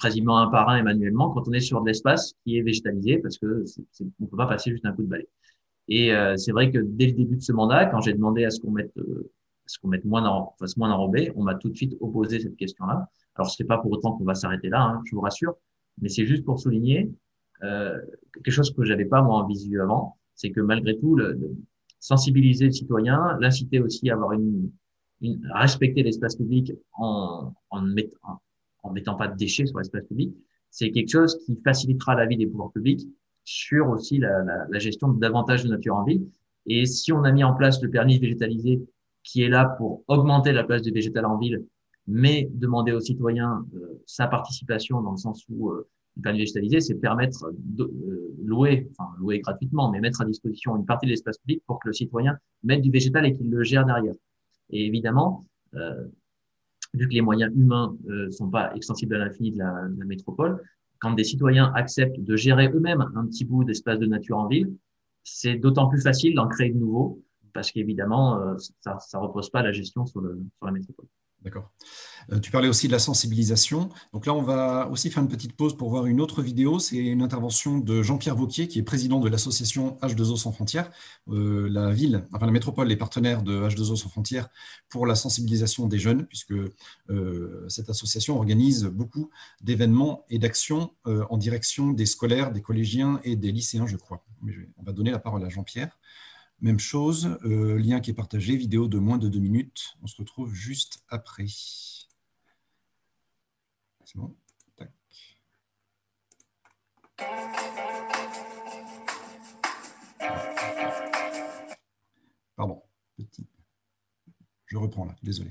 quasiment un par un et quand on est sur de l'espace qui est végétalisé parce que c on peut pas passer juste un coup de balai. Et euh, c'est vrai que dès le début de ce mandat, quand j'ai demandé à ce qu'on mette, euh, ce qu'on mette moins en, fasse moins enrobé, on m'a tout de suite opposé cette question-là. Alors c'est pas pour autant qu'on va s'arrêter là, hein, je vous rassure, mais c'est juste pour souligner euh, quelque chose que j'avais pas moi en visu avant, c'est que malgré tout, le, le sensibiliser le citoyen, l'inciter aussi à avoir une, une à respecter l'espace public en, en, mettant, en mettant pas de déchets sur l'espace public, c'est quelque chose qui facilitera la vie des pouvoirs publics sur aussi la, la, la gestion de davantage de nature en ville. Et si on a mis en place le permis végétalisé qui est là pour augmenter la place du végétal en ville, mais demander aux citoyens euh, sa participation dans le sens où euh, le permis végétalisé, c'est permettre de euh, louer, enfin louer gratuitement, mais mettre à disposition une partie de l'espace public pour que le citoyen mette du végétal et qu'il le gère derrière. Et évidemment, euh, vu que les moyens humains euh, sont pas extensibles à l'infini de, la, métropole, quand des citoyens acceptent de gérer eux-mêmes un petit bout d'espace de nature en ville, c'est d'autant plus facile d'en créer de nouveaux parce qu'évidemment, ça ne repose pas la gestion sur la métropole. D'accord. Euh, tu parlais aussi de la sensibilisation. Donc là, on va aussi faire une petite pause pour voir une autre vidéo. C'est une intervention de Jean-Pierre Vauquier, qui est président de l'association H2O sans frontières. Euh, la ville, enfin la métropole est partenaire de H2O sans frontières pour la sensibilisation des jeunes, puisque euh, cette association organise beaucoup d'événements et d'actions en direction des scolaires, des collégiens et des lycéens, je crois. on va donner la parole à Jean-Pierre. Même chose, euh, lien qui est partagé, vidéo de moins de deux minutes. On se retrouve juste après. C'est bon? Tac. Pardon, petit. Je reprends là, désolé.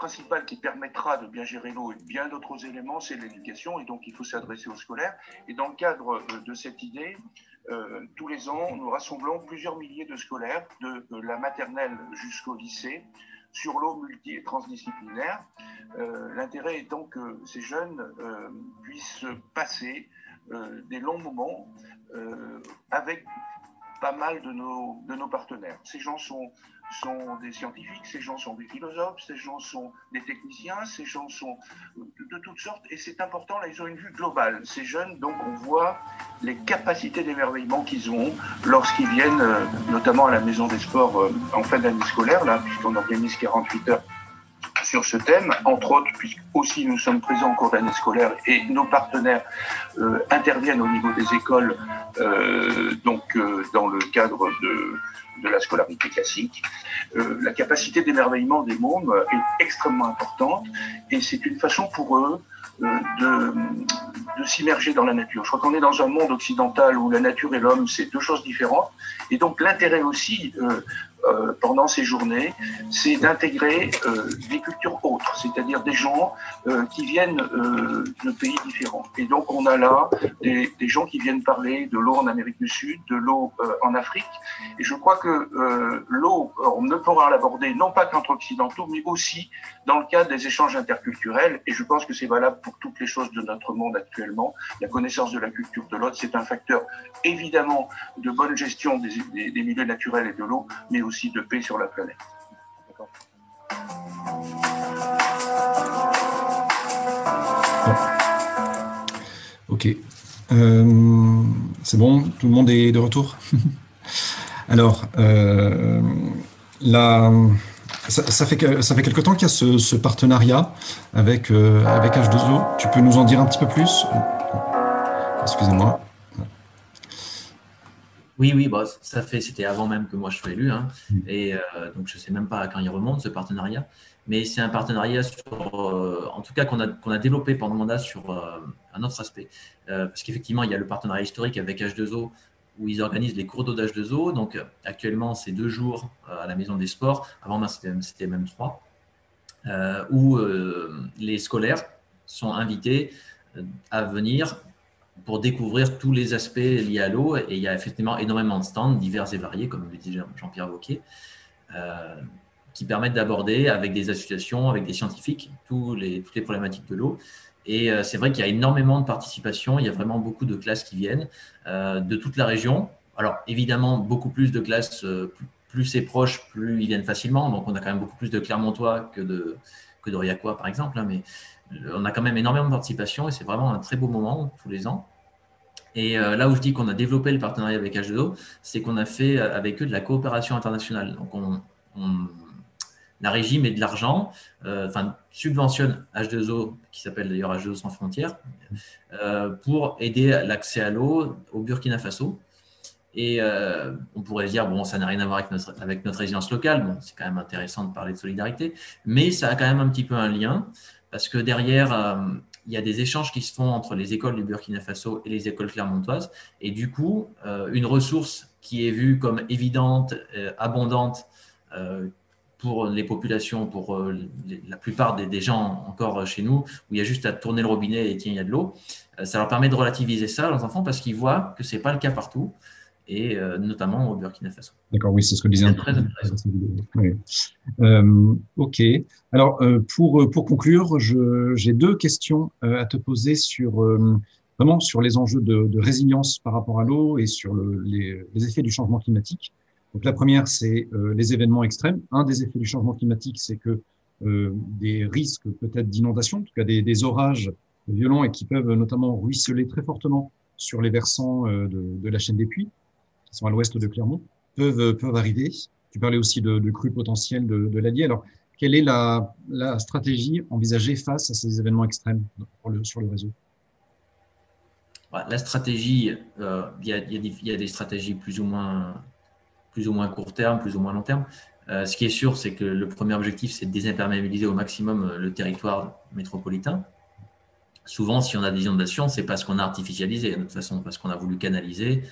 Principal qui permettra de bien gérer l'eau et bien d'autres éléments, c'est l'éducation, et donc il faut s'adresser aux scolaires. Et dans le cadre euh, de cette idée, euh, tous les ans, nous rassemblons plusieurs milliers de scolaires, de, la maternelle jusqu'au lycée, sur l'eau multi et transdisciplinaire. Euh, l'intérêt étant que ces jeunes puissent passer des longs moments avec pas mal de nos, de nos partenaires. Ces gens sont des scientifiques, ces gens sont des philosophes, ces gens sont des techniciens, ces gens sont de, toutes sortes, et c'est important, là, ils ont une vue globale. Ces jeunes, donc, on voit les capacités d'émerveillement qu'ils ont lorsqu'ils viennent, euh, notamment à la Maison des Sports euh, en fin d'année scolaire, là, puisqu'on organise 48 heures sur ce thème, entre autres, puisque aussi nous sommes présents en cours d'année scolaire et nos partenaires euh, interviennent au niveau des écoles, donc dans le cadre de, de la scolarité classique. Euh, la capacité d'émerveillement des mômes est extrêmement importante et c'est une façon pour eux euh, de, de s'immerger dans la nature. Je crois qu'on est dans un monde occidental où la nature et l'homme, c'est deux choses différentes. Et donc l'intérêt aussi euh, euh, pendant ces journées, c'est d'intégrer euh, des cultures autres, c'est-à-dire des gens euh, qui viennent de pays différents. Et donc on a là des, gens qui viennent parler de l'eau en Amérique du Sud, de l'eau en Afrique. Et je crois que l'eau, on ne pourra l'aborder non pas qu'entre occidentaux, mais aussi dans le cadre des échanges interculturels. Et je pense que c'est valable pour toutes les choses de notre monde actuellement. La connaissance de la culture de l'autre, c'est un facteur évidemment de bonne gestion des, milieux naturels et de l'eau, mais de paix sur la planète. Ok. Euh, c'est bon, tout le monde est de retour Alors, euh, ça, fait, ça fait quelque temps qu'il y a ce, partenariat avec, euh, avec H2O. Tu peux nous en dire un petit peu plus? Excusez-moi. Oui, oui, bah, ça fait, c'était avant même que moi je sois élu, hein. mm. et euh, donc je ne sais même pas quand il remonte ce partenariat, mais c'est un partenariat euh, en tout cas qu'on a, qu'on a développé pendant le mandat sur euh, un autre aspect, parce qu'effectivement il y a le partenariat historique avec H2O où ils organisent les cours d'eau d'H2O, donc actuellement c'est deux jours à la Maison des Sports, avant c'était, c'était même trois, où les scolaires sont invités à venir pour découvrir tous les aspects liés à l'eau. Et il y a effectivement énormément de stands divers et variés, comme le dit Jean-Pierre Wauquiez, euh, qui permettent d'aborder avec des associations, avec des scientifiques, tous les, toutes les problématiques de l'eau. Et euh, c'est vrai qu'il y a énormément de participation, il y a vraiment beaucoup de classes qui viennent euh, de toute la région. Alors évidemment, beaucoup plus de classes, plus, c'est proche, plus ils viennent facilement. Donc on a quand même beaucoup plus de Clermontois que de, que par exemple. Hein, mais on a quand même énormément de participation et c'est vraiment un très beau moment tous les ans. Et euh, là où je dis qu'on a développé le partenariat avec H2O, c'est qu'on a fait euh, avec eux de la coopération internationale. Donc, on, la régie met de l'argent, euh, enfin, subventionne H2O, qui s'appelle d'ailleurs H2O sans frontières, pour aider l'accès à l'eau au Burkina Faso. Et on pourrait dire, bon, ça n'a rien à voir avec notre, avec notre résidence locale, bon, c'est quand même intéressant de parler de solidarité, mais ça a quand même un petit peu un lien, parce que derrière, il y a des échanges qui se font entre les écoles du Burkina Faso et les écoles clermontoises. Et du coup, euh, une ressource qui est vue comme évidente, euh, abondante euh, pour les populations, pour la plupart des, gens encore chez nous, où il y a juste à tourner le robinet et tiens, il y a de l'eau, ça leur permet de relativiser ça, leurs enfants, parce qu'ils voient que ce n'est pas le cas partout. Et notamment au Burkina Faso. D'accord, oui, c'est ce que disait un oui. euh, Ok. Alors, pour, pour conclure, j'ai deux questions à te poser sur vraiment sur les enjeux de, de résilience par rapport à l'eau et sur le, les, les, effets du changement climatique. Donc, la première, c'est les événements extrêmes. Un des effets du changement climatique, c'est que euh, des risques peut-être d'inondation, en tout cas des, des, orages violents et qui peuvent notamment ruisseler très fortement sur les versants euh, de, de, la chaîne des puits, qui sont à l'ouest de Clermont, peuvent, peuvent arriver. Tu parlais aussi de, de crues potentielles de, de l'Allier. Alors, quelle est la, stratégie envisagée face à ces événements extrêmes sur le réseau? La stratégie, euh, il y, a, y, a des stratégies plus ou moins plus ou moins court terme, plus ou moins long terme. Euh, ce qui est sûr, c'est que le premier objectif, c'est de désimperméabiliser au maximum euh, le territoire métropolitain. Souvent, si on a des inondations, c'est parce qu'on a artificialisé, de toute façon, parce qu'on a voulu canaliser.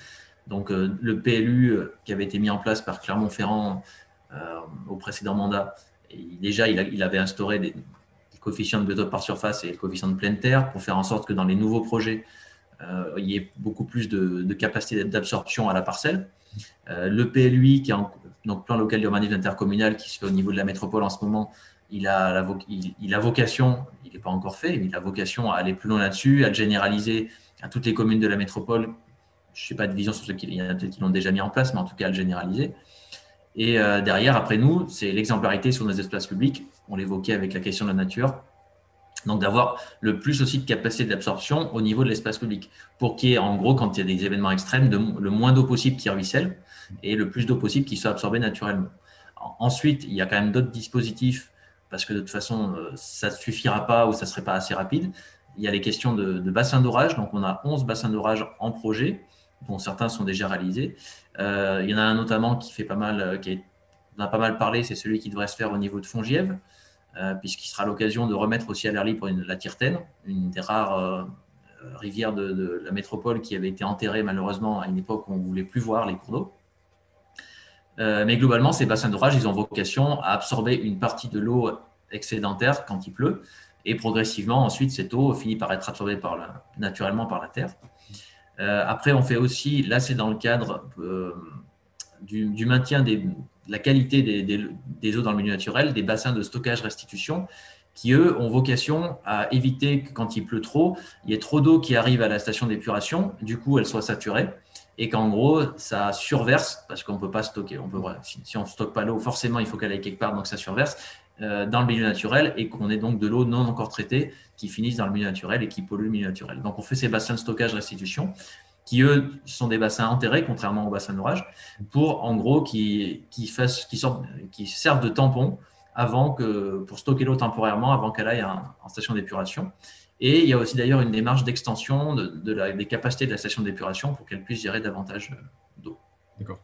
Donc, euh, le PLU qui avait été mis en place par Clermont-Ferrand au précédent mandat, déjà, il, avait instauré des, coefficients de biotope par surface et le coefficient de pleine terre pour faire en sorte que dans les nouveaux projets, il y ait beaucoup plus de, capacité d'absorption à la parcelle. le PLUI qui est en, donc plan local d'urbanisme intercommunal qui se fait au niveau de la métropole en ce moment, il a, la il, a vocation, il n'est pas encore fait, mais il a vocation à aller plus loin là-dessus, à le généraliser à toutes les communes de la métropole. Je n'ai pas de vision sur ce qu'il y en a peut-être qui l'ont déjà mis en place, mais en tout cas à le généraliser. Et euh, derrière, après nous, c'est l'exemplarité sur nos espaces publics. On l'évoquait avec la question de la nature. Donc d'avoir le plus aussi de capacité d'absorption au niveau de l'espace public, pour qu'il y ait en gros, quand il y a des événements extrêmes, le moins d'eau possible qui ruisselle et le plus d'eau possible qui soit absorbée naturellement. Ensuite, il y a quand même d'autres dispositifs, parce que de toute façon, euh, ça ne suffira pas ou ça ne serait pas assez rapide. Il y a les questions de, bassins d'orage. Donc, on a 11 bassins d'orage en projet, dont certains sont déjà réalisés. Euh, il y en a un notamment qui fait pas mal, euh, qui a pas mal parlé, c'est celui qui devrait se faire au niveau de Fongièvre, puisqu'il sera l'occasion de remettre aussi à l'air libre la Tirtaine, une des rares rivières de, la métropole qui avait été enterrée malheureusement à une époque où on ne voulait plus voir les cours d'eau. Euh, mais globalement, ces bassins d'orage, ils ont vocation à absorber une partie de l'eau excédentaire quand il pleut. Et progressivement, ensuite, cette eau finit par être absorbée naturellement par la terre. Euh, après, on fait aussi, là, c'est dans le cadre euh, du, maintien de la qualité des, eaux dans le milieu naturel, des bassins de stockage-restitution, qui, eux, ont vocation à éviter que quand il pleut trop, il y ait trop d'eau qui arrive à la station d'épuration, du coup, elle soit saturée et qu'en gros, ça surverse, parce qu'on ne peut pas stocker. On peut, si, on ne stocke pas l'eau, forcément, il faut qu'elle aille quelque part, donc ça surverse dans le milieu naturel et qu'on ait donc de l'eau non encore traitée qui finisse dans le milieu naturel et qui pollue le milieu naturel. Donc on fait ces bassins de stockage restitution qui, eux, sont des bassins enterrés, contrairement aux bassins d'orage, pour, en gros, qui, qui, fassent, qui, sortent, qui servent de tampon avant que, pour stocker l'eau temporairement avant qu'elle aille en station d'épuration. Et il y a aussi d'ailleurs une démarche d'extension de, des capacités de la station d'épuration pour qu'elle puisse gérer davantage euh, d'eau. D'accord.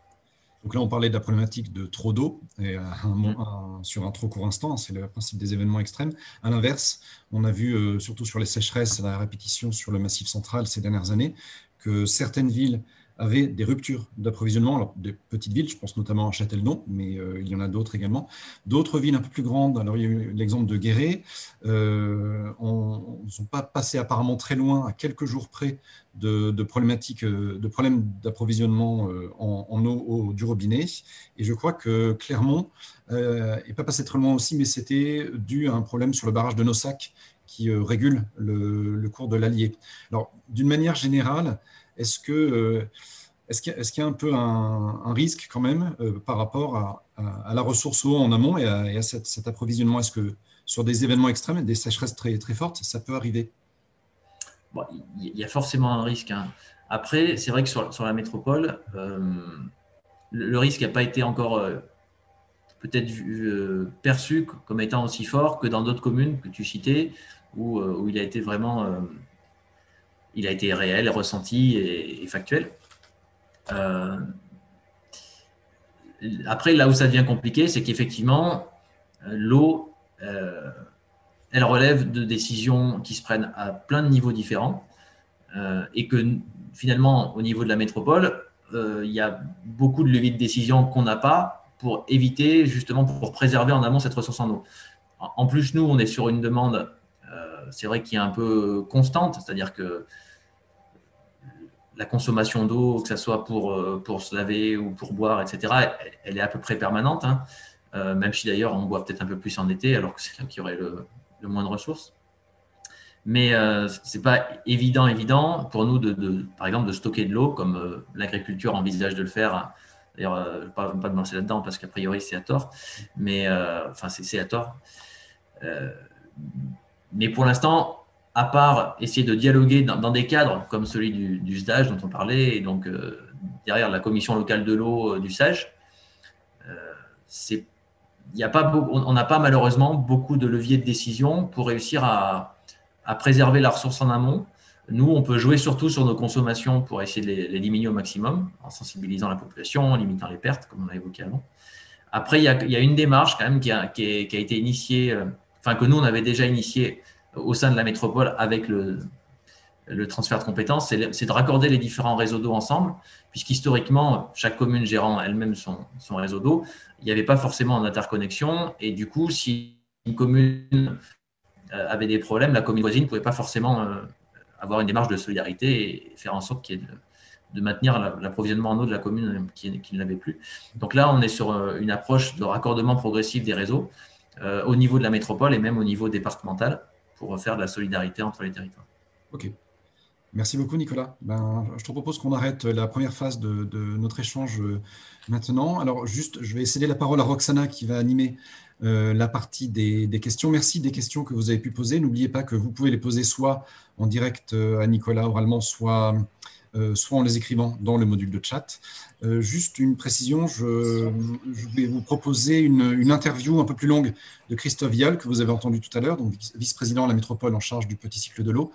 Donc là, on parlait de la problématique de trop d'eau et mm. sur un trop court instant, c'est le principe des événements extrêmes. À l'inverse, on a vu, euh, surtout sur les sécheresses, la répétition sur le massif central ces dernières années, que certaines villes avaient des ruptures d'approvisionnement. Alors, des petites villes, je pense notamment à Châtellon, mais euh, il y en a d'autres également. D'autres villes un peu plus grandes, alors il y a eu l'exemple de Guéret, euh, on ne sont pas passés apparemment très loin, à quelques jours près, de, problématiques, euh, de problèmes d'approvisionnement en, eau, du robinet. Et je crois que Clermont n'est pas passé très loin aussi, mais c'était dû à un problème sur le barrage de Nossac qui régule le, le cours de l'Allier. Alors, d'une manière générale, est-ce que euh, est-ce qu'il y, a un peu un, risque quand même euh, par rapport à, la ressource eau en amont et à, cet, approvisionnement? Est-ce que sur des événements extrêmes, des sécheresses très, très fortes, ça peut arriver? Il y a forcément un risque. Hein. Après, c'est vrai que sur, la métropole, euh, le, risque n'a pas été encore peut-être perçu comme étant aussi fort que dans d'autres communes que tu citais, où, où il a été vraiment il a été réel, ressenti et, factuel. Euh, après, là où ça devient compliqué, c'est qu'effectivement, euh, l'eau, euh, elle relève de décisions qui se prennent à plein de niveaux différents et que finalement, au niveau de la métropole, il y a beaucoup de leviers de décision qu'on n'a pas pour éviter, justement, pour préserver en amont cette ressource en eau. En plus, nous, on est sur une demande, c'est vrai, qui est un peu constante, c'est-à-dire que la consommation d'eau, que ce soit pour, euh, pour se laver ou pour boire, etc., elle, est à peu près permanente, hein. euh, même si d'ailleurs on boit peut-être un peu plus en été, alors que c'est là qu'il y aurait le, moins de ressources. Mais euh, ce n'est pas évident, évident pour nous, de, par exemple, de stocker de l'eau, comme l'agriculture envisage de le faire. D'ailleurs, je ne vais pas, me lancer là-dedans parce qu'a priori, c'est à tort. Mais, enfin, c'est à tort. mais pour l'instant, à part essayer de dialoguer dans, des cadres comme celui du, du, SDAGE dont on parlait, et donc euh, derrière la commission locale de l'eau euh, du SAGE, euh, y a pas on n'a pas malheureusement beaucoup de leviers de décision pour réussir à, préserver la ressource en amont. Nous, on peut jouer surtout sur nos consommations pour essayer de les, diminuer au maximum, en sensibilisant la population, en limitant les pertes, comme on l'a évoqué avant. Après, il y, a, a, une démarche quand même qui a, qui a été initiée, enfin que nous, on avait déjà initiée au sein de la métropole avec le, transfert de compétences, c'est de raccorder les différents réseaux d'eau ensemble, puisqu'historiquement, chaque commune gérant elle-même son, réseau d'eau, il n'y avait pas forcément d'interconnexion. Et du coup, si une commune euh, avait des problèmes, la commune voisine ne pouvait pas forcément euh, avoir une démarche de solidarité et faire en sorte de, maintenir l'approvisionnement en eau de la commune qui, qui ne l'avait plus. Donc là, on est sur euh, une approche de raccordement progressif des réseaux au niveau de la métropole et même au niveau départemental pour faire de la solidarité entre les territoires. OK. Merci beaucoup, Nicolas. Ben, je te propose qu'on arrête la première phase de, notre échange euh, maintenant. Alors, juste, je vais céder la parole à Roxana qui va animer euh, la partie des, questions. Merci des questions que vous avez pu poser. N'oubliez pas que vous pouvez les poser soit en direct euh, à Nicolas oralement, soit soit en les écrivant dans le module de chat. Euh, juste une précision, je, vais vous proposer une, interview un peu plus longue de Christophe Vial, que vous avez entendu tout à l'heure, donc vice-président de la métropole en charge du petit cycle de l'eau,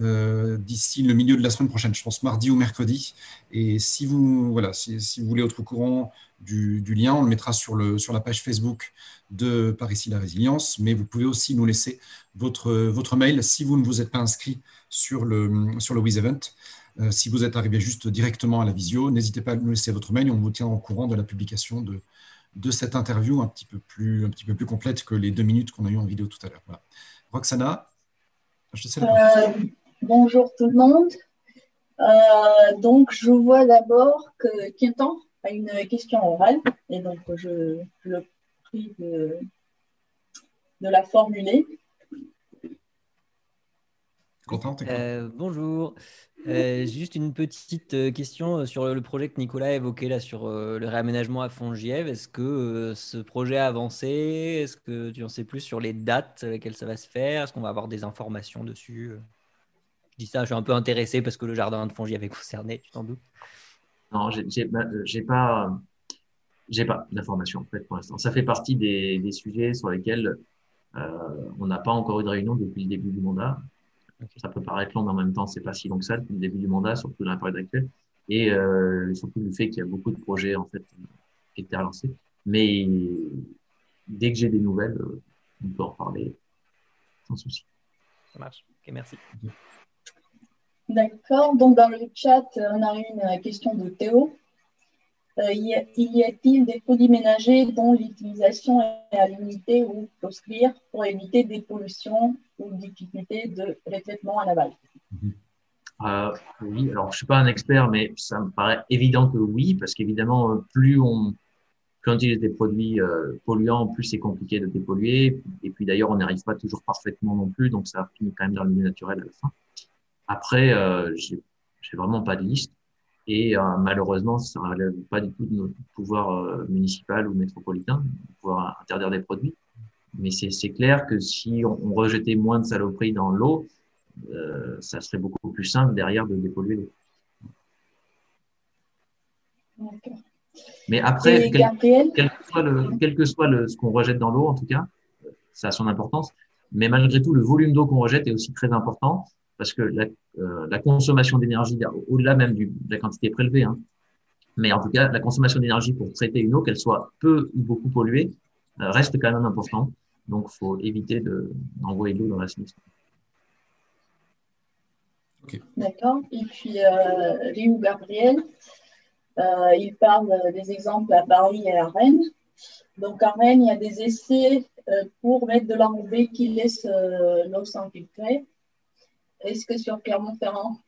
euh, d'ici le milieu de la semaine prochaine, je pense mardi ou mercredi. Et si vous, voilà, si, vous voulez être au courant du, lien, on le mettra sur, le, sur la page Facebook de Paris la Résilience, mais vous pouvez aussi nous laisser votre, votre mail si vous ne vous êtes pas inscrit sur le, sur le. Euh, si vous êtes arrivé juste directement à la visio, n'hésitez pas à nous laisser votre mail on vous tient au courant de la publication de, de cette interview un petit, peu plus, un petit peu plus complète que les deux minutes qu'on a eues en vidéo tout à l'heure. Roxana, je euh, Bonjour tout le monde. Euh, donc, je vois d'abord que Quintan a une question orale et donc je, le prie de, de la formuler. Euh, bonjour. Euh, juste une petite euh, question sur le projet que Nicolas a évoqué là sur le réaménagement à Fongièvre. Est-ce que ce projet a avancé? Est-ce que tu en sais plus sur les dates à lesquelles ça va se faire? Est-ce qu'on va avoir des informations dessus? Je dis ça, je suis un peu intéressé parce que le jardin de Fongièvre est concerné, tu t'en doutes Non, j'ai pas, j'ai pas d'informations en fait pour l'instant. Ça fait partie des, des, sujets sur lesquels on n'a pas encore eu de réunion depuis le début du mandat. Ça peut paraître long, mais en même temps, c'est pas si long que ça depuis le début du mandat, surtout dans la période actuelle. Et euh, surtout le fait qu'il y a beaucoup de projets en fait qui étaient relancés. Mais dès que j'ai des nouvelles, on peut en reparler sans souci. Ça marche. Ok, merci. D'accord. Donc dans le chat, on a une question de Théo. Euh, y a-t-il des produits ménagers dont l'utilisation est à limiter ou proscrire pour éviter des pollutions ou difficultés de retraitement à l'aval? Euh, Oui, alors je ne suis pas un expert, mais ça me paraît évident que oui, parce qu'évidemment, euh, plus on, utilise des produits polluants, plus c'est compliqué de dépolluer. Et puis d'ailleurs, on n'arrive pas toujours parfaitement non plus, donc ça finit quand même dans le milieu naturel à la fin. Après, euh, j'ai vraiment pas de liste. Et euh, malheureusement, ça ne relève pas du tout de notre pouvoir euh, municipal ou métropolitain de pouvoir interdire des produits. Mais c'est clair que si on, rejetait moins de saloperies dans l'eau, euh, ça serait beaucoup plus simple derrière de dépolluer l'eau. Mais après, quel, quel, que soit, le, quel que soit le, ce qu'on rejette dans l'eau, en tout cas, ça a son importance. Mais malgré tout, le volume d'eau qu'on rejette est aussi très important parce que la, euh, la consommation d'énergie, au-delà même du, de la quantité prélevée, hein, mais en tout cas, la consommation d'énergie pour traiter une eau, qu'elle soit peu ou beaucoup polluée, euh, reste quand même important. Donc, il faut éviter d'envoyer de, l'eau dans la sinistre. D'accord. Et puis, euh, Léo Gabriel, euh, il parle des exemples à Paris et à Rennes. Donc, à Rennes, il y a des essais euh, pour mettre de l'enrobé qui laisse l'eau s'infiltrer. Est-ce que sur Clermont-Ferrand,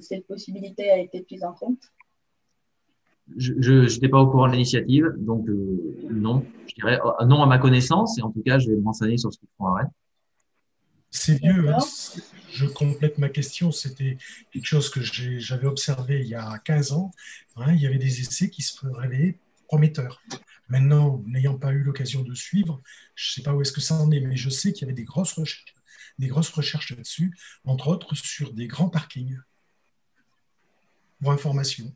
cette possibilité a été prise en compte? Je n'étais pas au courant de l'initiative, donc non. Je dirais non à ma connaissance, et en tout cas, je vais me renseigner sur ce qu'ils font à Rennes. C'est vieux. Je complète ma question. C'était quelque chose que j'avais observé il y a 15 ans. Hein. il y avait des essais qui se révélaient prometteurs. Maintenant, n'ayant pas eu l'occasion de suivre, je ne sais pas où est-ce que ça en est, mais je sais qu'il y avait des grosses recherches, des grosses recherches là-dessus, entre autres sur des grands parkings. Pour information.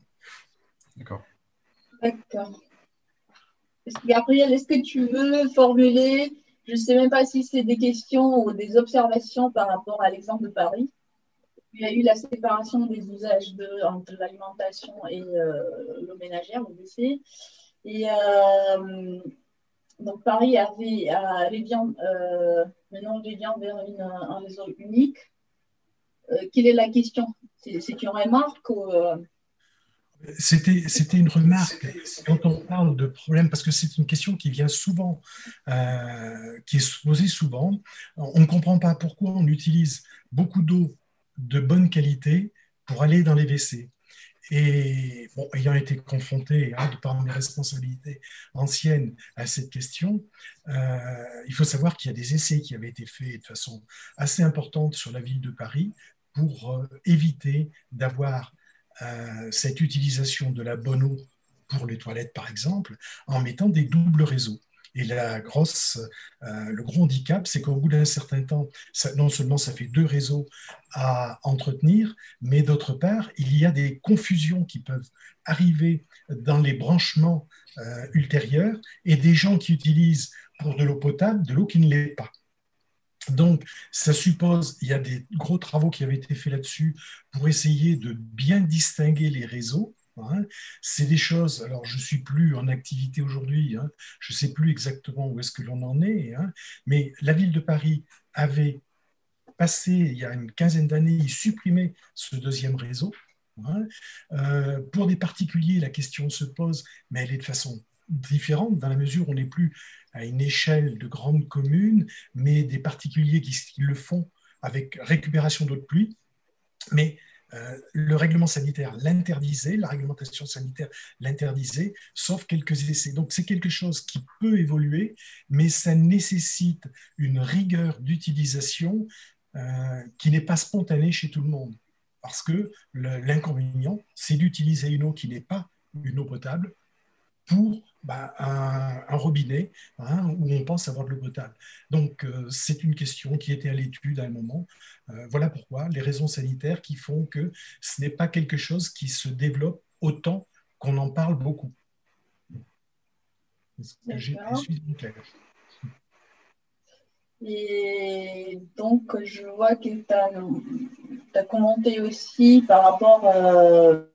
D'accord. D'accord. Gabriel, est-ce que tu veux formuler je ne sais même pas si c'est des questions ou des observations par rapport à l'exemple de Paris. Il y a eu la séparation des usages de, entre l'alimentation et euh, l'eau ménagère, le WC. Et euh, donc Paris avait allé euh, maintenant viens vers un réseau unique. quelle est la question? C'est une remarque ou, c'était une remarque quand on parle de problème, parce que c'est une question qui vient souvent, euh, qui est posée souvent. On ne comprend pas pourquoi on utilise beaucoup d'eau de bonne qualité pour aller dans les WC. Et ayant été confronté, hein, par mes responsabilités anciennes à cette question, euh, il faut savoir qu'il y a des essais qui avaient été faits de façon assez importante sur la ville de Paris pour euh, éviter d'avoir euh, cette utilisation de la bonne eau pour les toilettes, par exemple, en mettant des doubles réseaux. Et la grosse, euh, le gros handicap, c'est qu'au bout d'un certain temps, non seulement ça fait deux réseaux à entretenir, mais d'autre part, il y a des confusions qui peuvent arriver dans les branchements euh, ultérieurs et des gens qui utilisent pour de l'eau potable de l'eau qui ne l'est pas. Donc, ça suppose, il y a des gros travaux qui avaient été faits là-dessus pour essayer de bien distinguer les réseaux. Hein. C'est des choses, alors je ne suis plus en activité aujourd'hui, hein. je ne sais plus exactement où est-ce que l'on en est, hein. mais la ville de Paris avait passé, il y a une quinzaine d'années, supprimé ce deuxième réseau. Euh, pour des particuliers, la question se pose, mais elle est de façon différente dans la mesure où on n'est plus à une échelle de grandes communes, mais des particuliers qui, le font avec récupération d'eau de pluie. Mais euh, le règlement sanitaire l'interdisait, la réglementation sanitaire l'interdisait, sauf quelques essais. Donc c'est quelque chose qui peut évoluer, mais ça nécessite une rigueur d'utilisation euh, qui n'est pas spontanée chez tout le monde. Parce que l'inconvénient, c'est d'utiliser une eau qui n'est pas une eau potable pour bah, un, robinet hein, où on pense avoir de l'eau potable. Donc, euh, c'est une question qui était à l'étude à un moment. Euh, voilà pourquoi les raisons sanitaires qui font que ce n'est pas quelque chose qui se développe autant qu'on en parle beaucoup. Et donc, je vois que tu as, commenté aussi par rapport à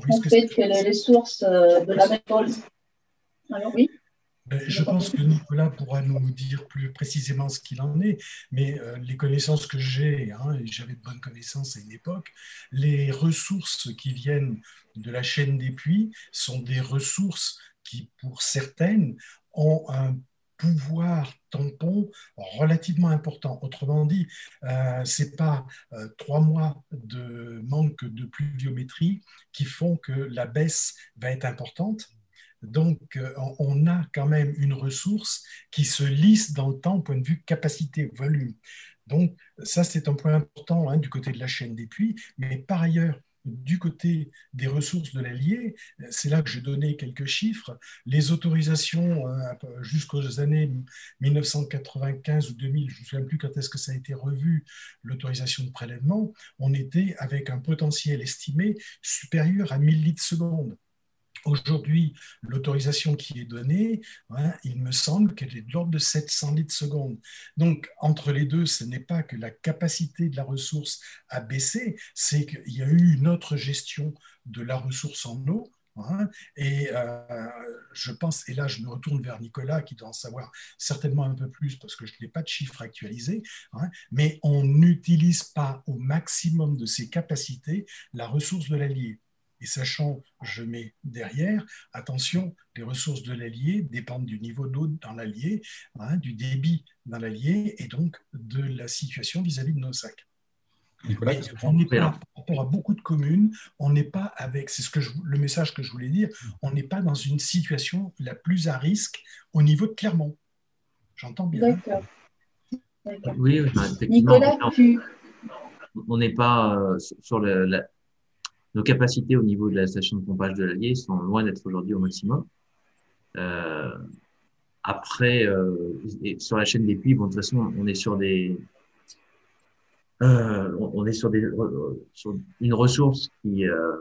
euh, en fait, que les sources euh, de la méthode. Alors, oui ben, je pense que Nicolas pourra nous dire plus précisément ce qu'il en est, mais euh, les connaissances que j'ai, hein, et j'avais de bonnes connaissances à une époque, les ressources qui viennent de la chaîne des puits sont des ressources qui, pour certaines, ont un pouvoir tampon relativement important. Autrement dit, euh, ce n'est pas euh, trois mois de manque de pluviométrie qui font que la baisse va être importante. Donc, euh, on a quand même une ressource qui se lisse dans le temps au point de vue capacité-volume. Donc, ça, c'est un point important hein, du côté de la chaîne des puits. Mais par ailleurs, du côté des ressources de l'Allier, c'est là que j'ai donné quelques chiffres. Les autorisations euh, jusqu'aux années 1995 ou 2000, je ne me souviens plus quand est-ce que ça a été revu, l'autorisation de prélèvement, on était avec un potentiel estimé supérieur à 1000 litres secondes. Aujourd'hui, l'autorisation qui est donnée, hein, il me semble qu'elle est de l'ordre de 700 litres seconde. Donc, entre les deux, ce n'est pas que la capacité de la ressource a baissé, c'est qu'il y a eu une autre gestion de la ressource en eau. Hein, et euh, je pense, et là je me retourne vers Nicolas qui doit en savoir certainement un peu plus parce que je n'ai pas de chiffres actualisés, hein, mais on n'utilise pas au maximum de ses capacités la ressource de l'allié. Et sachant, je mets derrière, attention, les ressources de l'allier dépendent du niveau d'eau dans l'allier, hein, du débit dans l'allier et donc de la situation vis-à-vis de nos sacs. on n'est pas, par rapport à beaucoup de communes, on n'est pas avec, c'est ce que le message que je voulais dire, on n'est pas dans une situation la plus à risque au niveau de Clermont. J'entends bien. D'accord. Oui, effectivement. Nicolas, on n'est pas euh, sur le, nos capacités au niveau de la station de pompage de l'Allier sont loin d'être aujourd'hui au maximum. Euh, après, euh, sur la chaîne des puits, bon, de toute façon, on est sur des, euh, on est sur, des, sur une ressource qui, euh,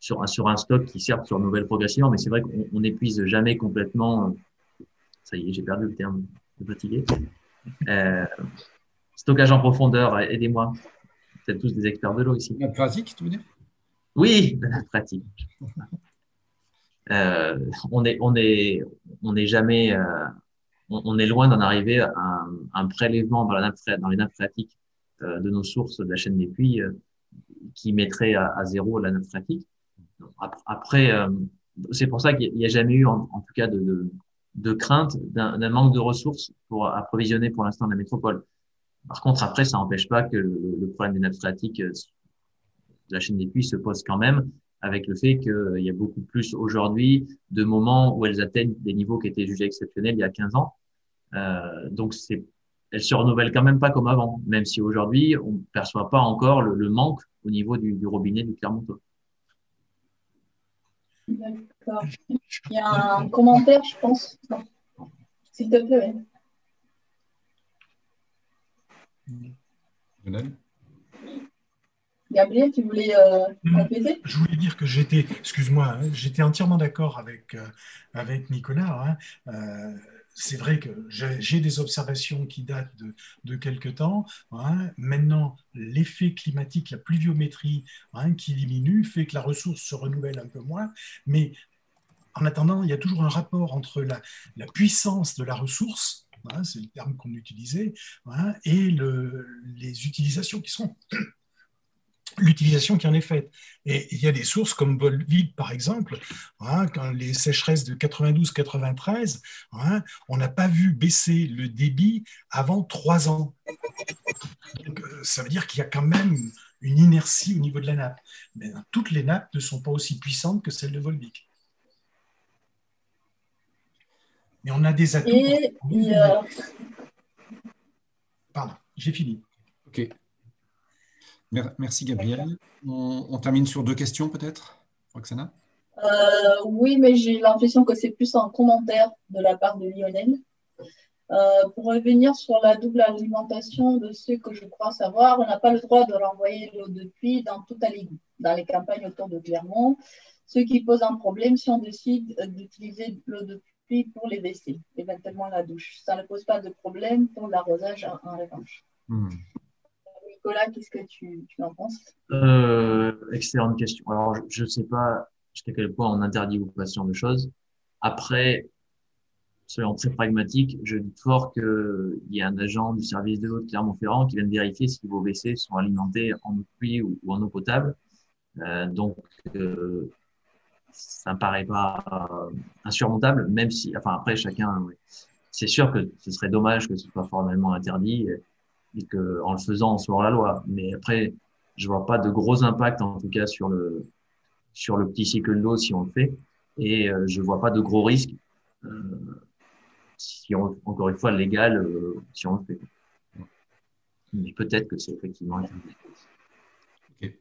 sur, un, sur un stock qui sert sur nouvelle progression, mais c'est vrai qu'on n'épuise jamais complètement. Ça y est, j'ai perdu le terme de fatigué. Euh, stockage en profondeur, aidez-moi. Vous êtes tous des experts de l'eau ici. La pratique, tu veux dire? Oui, la pratique. Euh, on est, on est, on est jamais, euh, on, est loin d'en arriver à un, prélèvement dans, la nappe, dans les nappes phréatiques euh, de nos sources de la chaîne des puits qui mettrait à, zéro la nappe phréatique. Après, c'est pour ça qu'il n'y a jamais eu, en, tout cas, de, de, crainte d'un manque de ressources pour approvisionner pour l'instant la métropole. Par contre, après, ça n'empêche pas que le, problème des nappes phréatiques de la chaîne des puits se pose quand même avec le fait qu'il y a beaucoup plus aujourd'hui de moments où elles atteignent des niveaux qui étaient jugés exceptionnels il y a 15 ans. Euh, donc, c'est, elles se renouvellent quand même pas comme avant, même si aujourd'hui, on ne perçoit pas encore le, manque au niveau du, robinet du Clermontois. D'accord. Il y a un commentaire, je pense. S'il te plaît. Gabriel, tu voulais euh, mm. compléter? Je voulais dire que j'étais, excuse-moi, hein, j'étais entièrement d'accord avec, euh, avec Nicolas. Hein. Euh, c'est vrai que j'ai des observations qui datent de, de quelques temps. Hein. Maintenant, l'effet climatique, la pluviométrie qui diminue, fait que la ressource se renouvelle un peu moins. Mais en attendant, il y a toujours un rapport entre la, la puissance de la ressource, c'est le terme qu'on utilisait, et le, les utilisations qui sont l'utilisation qui en est faite. Et il y a des sources comme Volvic, par exemple, hein, quand les sécheresses de 92-93, hein, on n'a pas vu baisser le débit avant trois ans. Donc, euh, ça veut dire qu'il y a quand même une inertie au niveau de la nappe. Mais toutes les nappes ne sont pas aussi puissantes que celles de Volvic. Mais on a des atouts. Pardon, j'ai fini. OK. Merci Gabriel. On, termine sur deux questions peut-être, Roxana? Euh, Oui, mais j'ai l'impression que c'est plus un commentaire de la part de Lionel. Euh, pour revenir sur la double alimentation de ceux que je crois savoir, on n'a pas le droit de renvoyer l'eau de puits dans tout à l'égout, dans les campagnes autour de Clermont, ce qui pose un problème si on décide d'utiliser l'eau de puits pour les WC, éventuellement la douche. Ça ne pose pas de problème pour l'arrosage en, revanche. Hmm. Nicolas, qu'est-ce que tu, en penses? Euh, Excellente question. Alors, je ne sais pas jusqu'à quel point on interdit ce genre de choses. Après, soyons très pragmatiques, je dis fort qu'il y a un agent du service de l'eau de Clermont-Ferrand qui vient de vérifier si vos WC sont alimentés en eau pluie ou, en eau potable. Euh, donc, euh, ça ne me paraît pas insurmontable, même si, enfin, après, chacun, c'est sûr que ce serait dommage que ce soit formellement interdit qu'en le faisant, on soit la loi. Mais après, je vois pas de gros impact, en tout cas, sur le, sur le petit cycle d'eau si on le fait. Et euh, je vois pas de gros risques, euh, si on, encore une fois, légal, euh, si on le fait. Mais peut-être que c'est effectivement okay.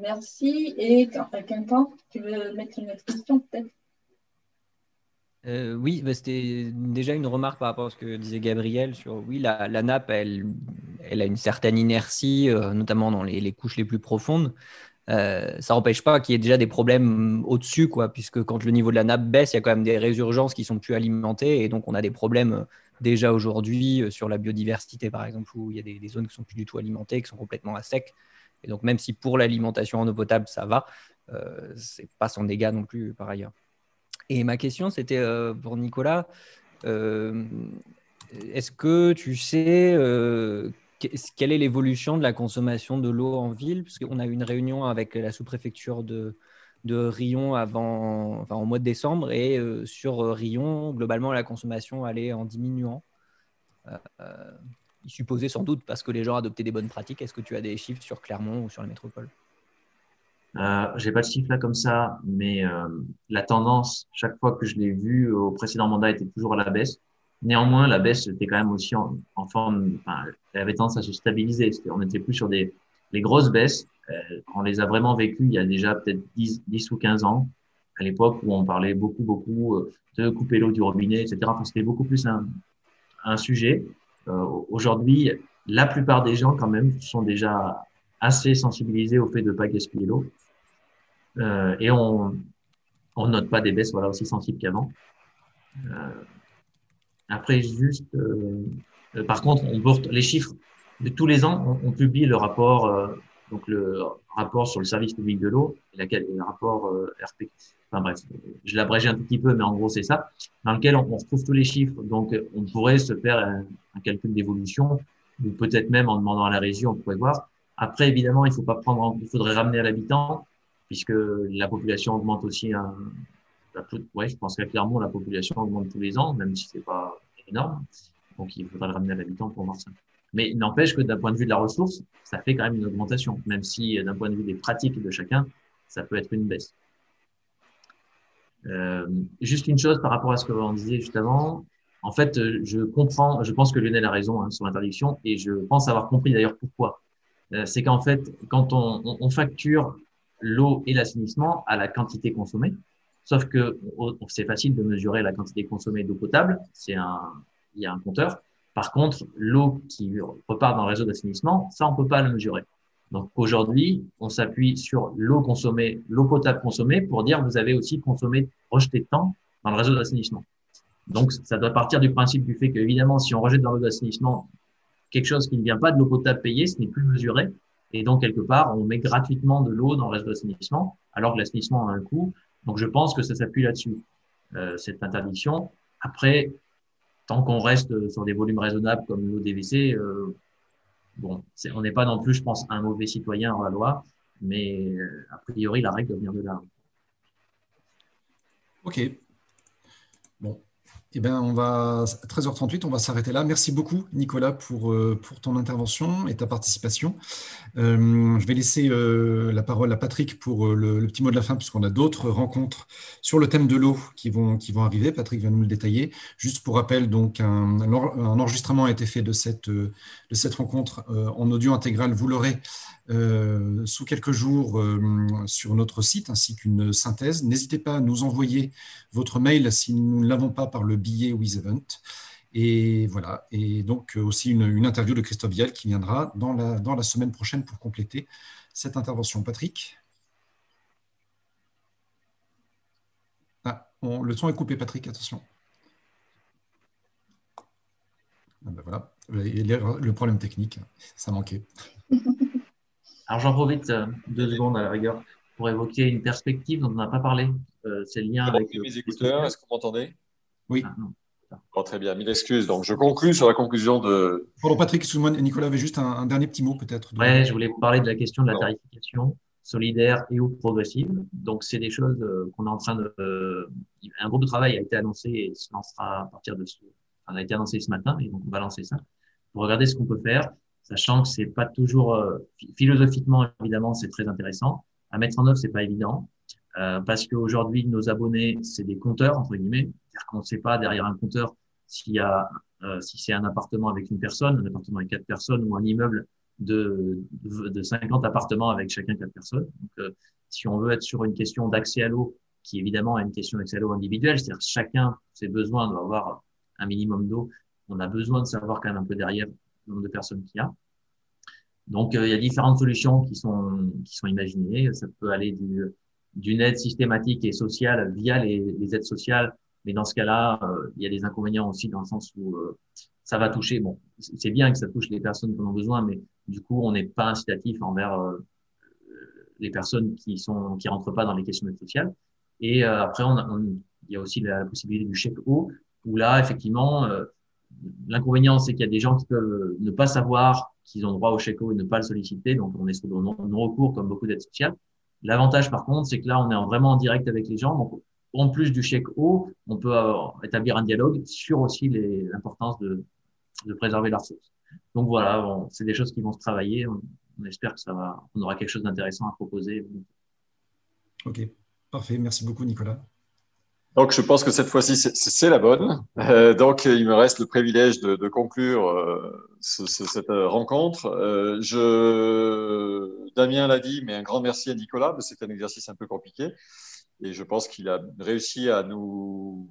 merci. Et quelqu'un, tu veux mettre une autre question peut-être? Euh, oui, bah, c'était déjà une remarque par rapport à ce que disait Gabriel sur oui, la, nappe, elle, a une certaine inertie, euh, notamment dans les, couches les plus profondes. Euh, ça n'empêche pas qu'il y ait déjà des problèmes au-dessus, quoi, puisque quand le niveau de la nappe baisse, il y a quand même des résurgences qui sont plus alimentées, et donc on a des problèmes déjà aujourd'hui sur la biodiversité, par exemple, où il y a des, zones qui sont plus du tout alimentées, qui sont complètement à sec. Et donc même si pour l'alimentation en eau potable ça va, c'est pas sans dégâts non plus par ailleurs. Et ma question, c'était euh, pour Nicolas. Euh, est-ce que tu sais euh, quelle est l'évolution de la consommation de l'eau en ville? Parce qu'on a eu une réunion avec la sous-préfecture de, de Rion avant, enfin, en mois de décembre, et sur Rion, globalement, la consommation allait en diminuant. supposé sans doute parce que les gens adoptaient des bonnes pratiques. Est-ce que tu as des chiffres sur Clermont ou sur la métropole euh, J'ai pas de chiffres là comme ça, mais euh, la tendance, chaque fois que je l'ai vu au précédent mandat, était toujours à la baisse. Néanmoins, la baisse était quand même aussi en, forme, enfin, elle avait tendance à se stabiliser. On n'était plus sur des les grosses baisses. Euh, on les a vraiment vécues il y a déjà peut-être 10, 10 ou 15 ans, à l'époque où on parlait beaucoup, beaucoup euh, de couper l'eau du robinet, etc. C'était beaucoup plus un, un sujet. Euh, Aujourd'hui, la plupart des gens, quand même, sont déjà assez sensibilisés au fait de ne pas gaspiller l'eau. Euh, et on on note pas des baisses voilà, aussi sensibles qu'avant. Euh, après, juste, euh, euh, par contre, on porte les chiffres de tous les ans, on, publie le rapport, euh, donc le rapport sur le service public de l'eau, le rapport RP. Enfin bref, je l'abrège un petit peu, mais en gros c'est ça, dans lequel on, retrouve tous les chiffres. Donc, on pourrait se faire un, un calcul d'évolution, ou peut-être même en demandant à la région, on pourrait voir. Après, évidemment, il faut pas prendre, il faudrait ramener à l'habitant, puisque la population augmente aussi un, ouais, je pense qu'à Clermont, la population augmente tous les ans, même si c'est pas énorme. Donc, il faudra le ramener à l'habitant pour voir ça. Mais n'empêche que d'un point de vue de la ressource, ça fait quand même une augmentation, même si d'un point de vue des pratiques de chacun, ça peut être une baisse. Euh, juste une chose par rapport à ce que on disait juste avant. En fait, je comprends, je pense que Lionel a raison hein, sur l'interdiction et je pense avoir compris d'ailleurs pourquoi. Euh, c'est qu'en fait, quand on facture l'eau et l'assainissement à la quantité consommée, Sauf que c'est facile de mesurer la quantité consommée d'eau potable. C'est un, il y a un compteur. Par contre, l'eau qui repart dans le réseau d'assainissement, ça, on peut pas le mesurer. Donc aujourd'hui, on s'appuie sur l'eau consommée, l'eau potable consommée pour dire vous avez aussi consommé, rejeté temps dans le réseau d'assainissement. Donc ça doit partir du principe du fait qu'évidemment, si on rejette dans l'eau d'assainissement quelque chose qui ne vient pas de l'eau potable payée, ce n'est plus mesuré. Et donc, quelque part, on met gratuitement de l'eau dans le réseau d'assainissement, alors que l'assainissement a un coût. Donc, je pense que ça s'appuie là-dessus, euh, cette interdiction. Après, tant qu'on reste sur des volumes raisonnables comme l'eau DVC, euh, bon, on n'est pas non plus, je pense, un mauvais citoyen en la loi, mais euh, a priori, la règle venir de là. Ok. Bon, eh bien, on va, 13h38, on va s'arrêter là. Merci beaucoup, Nicolas, pour, euh, ton intervention et ta participation. Euh, je vais laisser euh, la parole à Patrick pour le, petit mot de la fin, puisqu'on a d'autres rencontres sur le thème de l'eau qui vont, arriver. Patrick va nous le détailler. Juste pour rappel, donc, un, un enregistrement a été fait de cette, de cette rencontre en audio intégral. Vous l'aurez euh, sous quelques jours euh, sur notre site ainsi qu'une synthèse. N'hésitez pas à nous envoyer votre mail si nous ne l'avons pas par le billet WizEvent. Et voilà. Et donc euh, aussi une, interview de Christophe Vial qui viendra dans la, dans la semaine prochaine pour compléter cette intervention. Patrick? Ah, Le son est coupé, Patrick, attention. Ah ben voilà, le problème technique, ça manquait. Alors j'en profite euh, deux secondes à la rigueur pour évoquer une perspective dont on n'a pas parlé. Euh, c'est le lien avec. mes écouteurs, est-ce que vous m'entendez? Oui. Ah, très bien, mille excuses. Donc je conclus sur la conclusion de. Pardon Patrick, excuse-moi, Nicolas avait juste un, dernier petit mot peut-être. Oui, je voulais vous parler de la question de la tarification solidaire et ou progressive. Donc c'est des choses euh, qu'on est en train de. un groupe de travail a été annoncé et se lancera à partir de ce. Enfin, a été annoncé ce matin et donc on va lancer ça pour regarder ce qu'on peut faire sachant que c'est pas toujours euh, philosophiquement évidemment c'est très intéressant. À mettre en œuvre c'est pas évident. Euh, parce qu'aujourd'hui nos abonnés c'est des compteurs entre guillemets. C'est-à-dire qu'on ne sait pas derrière un compteur s'il y a euh, si c'est un appartement avec une personne un appartement avec quatre personnes ou un immeuble de de 50 appartements avec chacun quatre personnes. Donc euh, si on veut être sur une question d'accès à l'eau qui évidemment est une question d'accès à l'eau individuelle c'est-à-dire chacun ses besoins doit avoir un minimum d'eau on a besoin de savoir quand même un peu derrière nombre de personnes qu'il y a. Donc, euh, il y a différentes solutions qui sont, qui sont imaginées. Ça peut aller du, d'une aide systématique et sociale via les, aides sociales. Mais dans ce cas-là, euh, il y a des inconvénients aussi dans le sens où euh, ça va toucher. Bon, c'est bien que ça touche les personnes qui en ont besoin, mais du coup, on n'est pas incitatif envers les personnes qui sont qui rentrent pas dans les questions sociales. Et après, il y a aussi la possibilité du chèque eau, où là, effectivement, L'inconvénient, c'est qu'il y a des gens qui peuvent ne pas savoir qu'ils ont droit au chèque et ne pas le solliciter. Donc, on est sur le non-recours comme beaucoup d'aides sociales. L'avantage, par contre, c'est que là, on est vraiment en direct avec les gens. Donc, en plus du chèque eau, on peut établir un dialogue sur aussi l'importance de, de préserver la ressource. donc voilà, c'est des choses qui vont se travailler. On, espère que ça va, on aura quelque chose d'intéressant à proposer. Ok, parfait. Merci beaucoup, Nicolas. Donc, je pense que cette fois-ci, c'est la bonne. Euh, donc, il me reste le privilège de, conclure euh, cette rencontre. Euh, je, Damien l'a dit, mais un grand merci à Nicolas. C'est un exercice un peu compliqué. Et je pense qu'il a réussi à nous,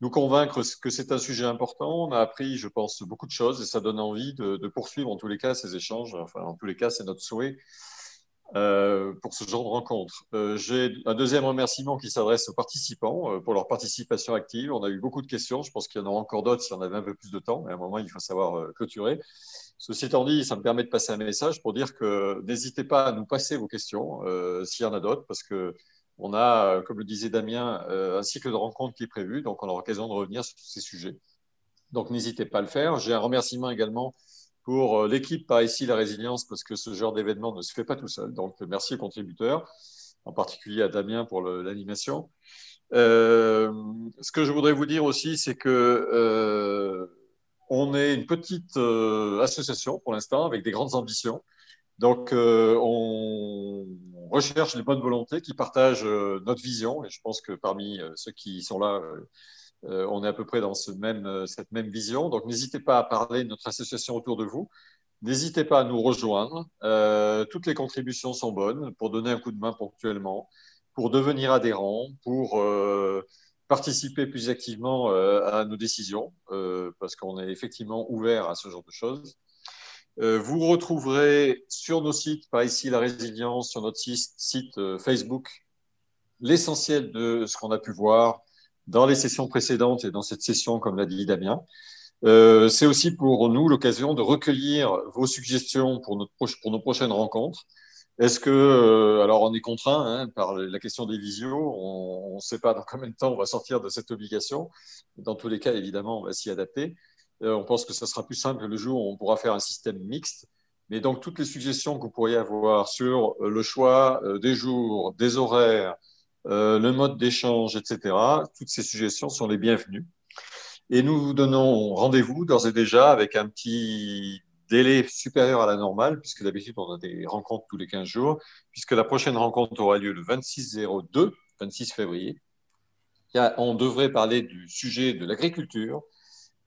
nous convaincre que c'est un sujet important. On a appris, je pense, beaucoup de choses et ça donne envie de, de poursuivre en tous les cas ces échanges. Enfin, en tous les cas, c'est notre souhait euh, pour ce genre de rencontre. Euh, j'ai un deuxième remerciement qui s'adresse aux participants euh, pour leur participation active. On a eu beaucoup de questions. Je pense qu'il y en aura encore d'autres si on avait un peu plus de temps. Mais à un moment, il faut savoir clôturer. Ceci étant dit, ça me permet de passer un message pour dire que n'hésitez pas à nous passer vos questions s'il y en a d'autres, parce que on a, comme le disait Damien, un cycle de rencontres qui est prévu. Donc, on aura l'occasion de revenir sur ces sujets. Donc, n'hésitez pas à le faire. J'ai un remerciement également pour euh, l'équipe par ici la résilience parce que ce genre d'événement ne se fait pas tout seul. Donc merci aux contributeurs, en particulier à Damien pour l'animation. Euh, ce que je voudrais vous dire aussi, c'est que euh, on est une petite association pour l'instant avec des grandes ambitions. Donc on recherche les bonnes volontés qui partagent notre vision et je pense que parmi ceux qui sont là euh, on est à peu près dans euh, cette même vision. Donc, n'hésitez pas à parler de notre association autour de vous. N'hésitez pas à nous rejoindre. Euh, toutes les contributions sont bonnes pour donner un coup de main ponctuellement, pour devenir adhérent, pour participer plus activement à nos décisions, parce qu'on est effectivement ouvert à ce genre de choses. vous retrouverez sur nos sites, par ici la résilience, sur notre site Facebook, l'essentiel de ce qu'on a pu voir, dans les sessions précédentes et dans cette session, comme l'a dit Damien. Euh, c'est aussi pour nous l'occasion de recueillir vos suggestions pour, notre pour nos prochaines rencontres. Est-ce que, euh, alors on est contraint hein, par la question des visios, on ne sait pas dans combien de temps on va sortir de cette obligation. Dans tous les cas, évidemment, on va s'y adapter. Euh, on pense que ça sera plus simple le jour où on pourra faire un système mixte. Mais donc, toutes les suggestions que vous pourriez avoir sur le choix des jours, des horaires, euh, le mode d'échange, etc. Toutes ces suggestions sont les bienvenues. Et nous vous donnons rendez-vous d'ores et déjà avec un petit délai supérieur à la normale, puisque d'habitude on a des rencontres tous les 15 jours, puisque la prochaine rencontre aura lieu le 26-02, 26 février. On devrait parler du sujet de l'agriculture.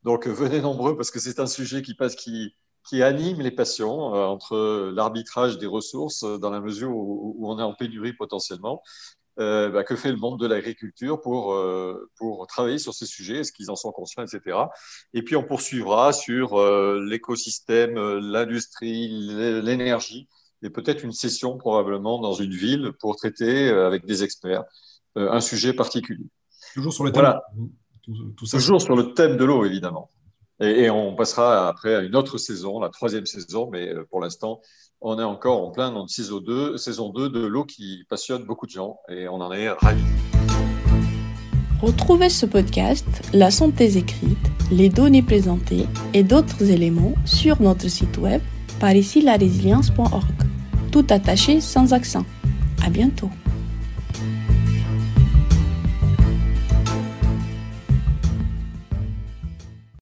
Donc venez nombreux parce que c'est un sujet qui passe, qui anime les passions euh, entre l'arbitrage des ressources dans la mesure où, on est en pénurie potentiellement euh, bah, que fait le monde de l'agriculture pour, euh, pour travailler sur ces sujets, est-ce qu'ils en sont conscients, etc. Et puis on poursuivra sur euh, l'écosystème, l'industrie, l'énergie, et peut-être une session probablement dans une ville pour traiter avec des experts un sujet particulier. Toujours sur le thème. Voilà. Tout, ça, Toujours sur le thème de l'eau, évidemment. Et, on passera après à une autre saison, la troisième saison, mais pour l'instant, on est encore en plein dans saison 2, saison 2 de l'eau qui passionne beaucoup de gens et on en est ravis. Retrouvez ce podcast, la santé écrite, les données présentées et d'autres éléments sur notre site web par ici la résilience.org. Tout attaché sans accent. À bientôt.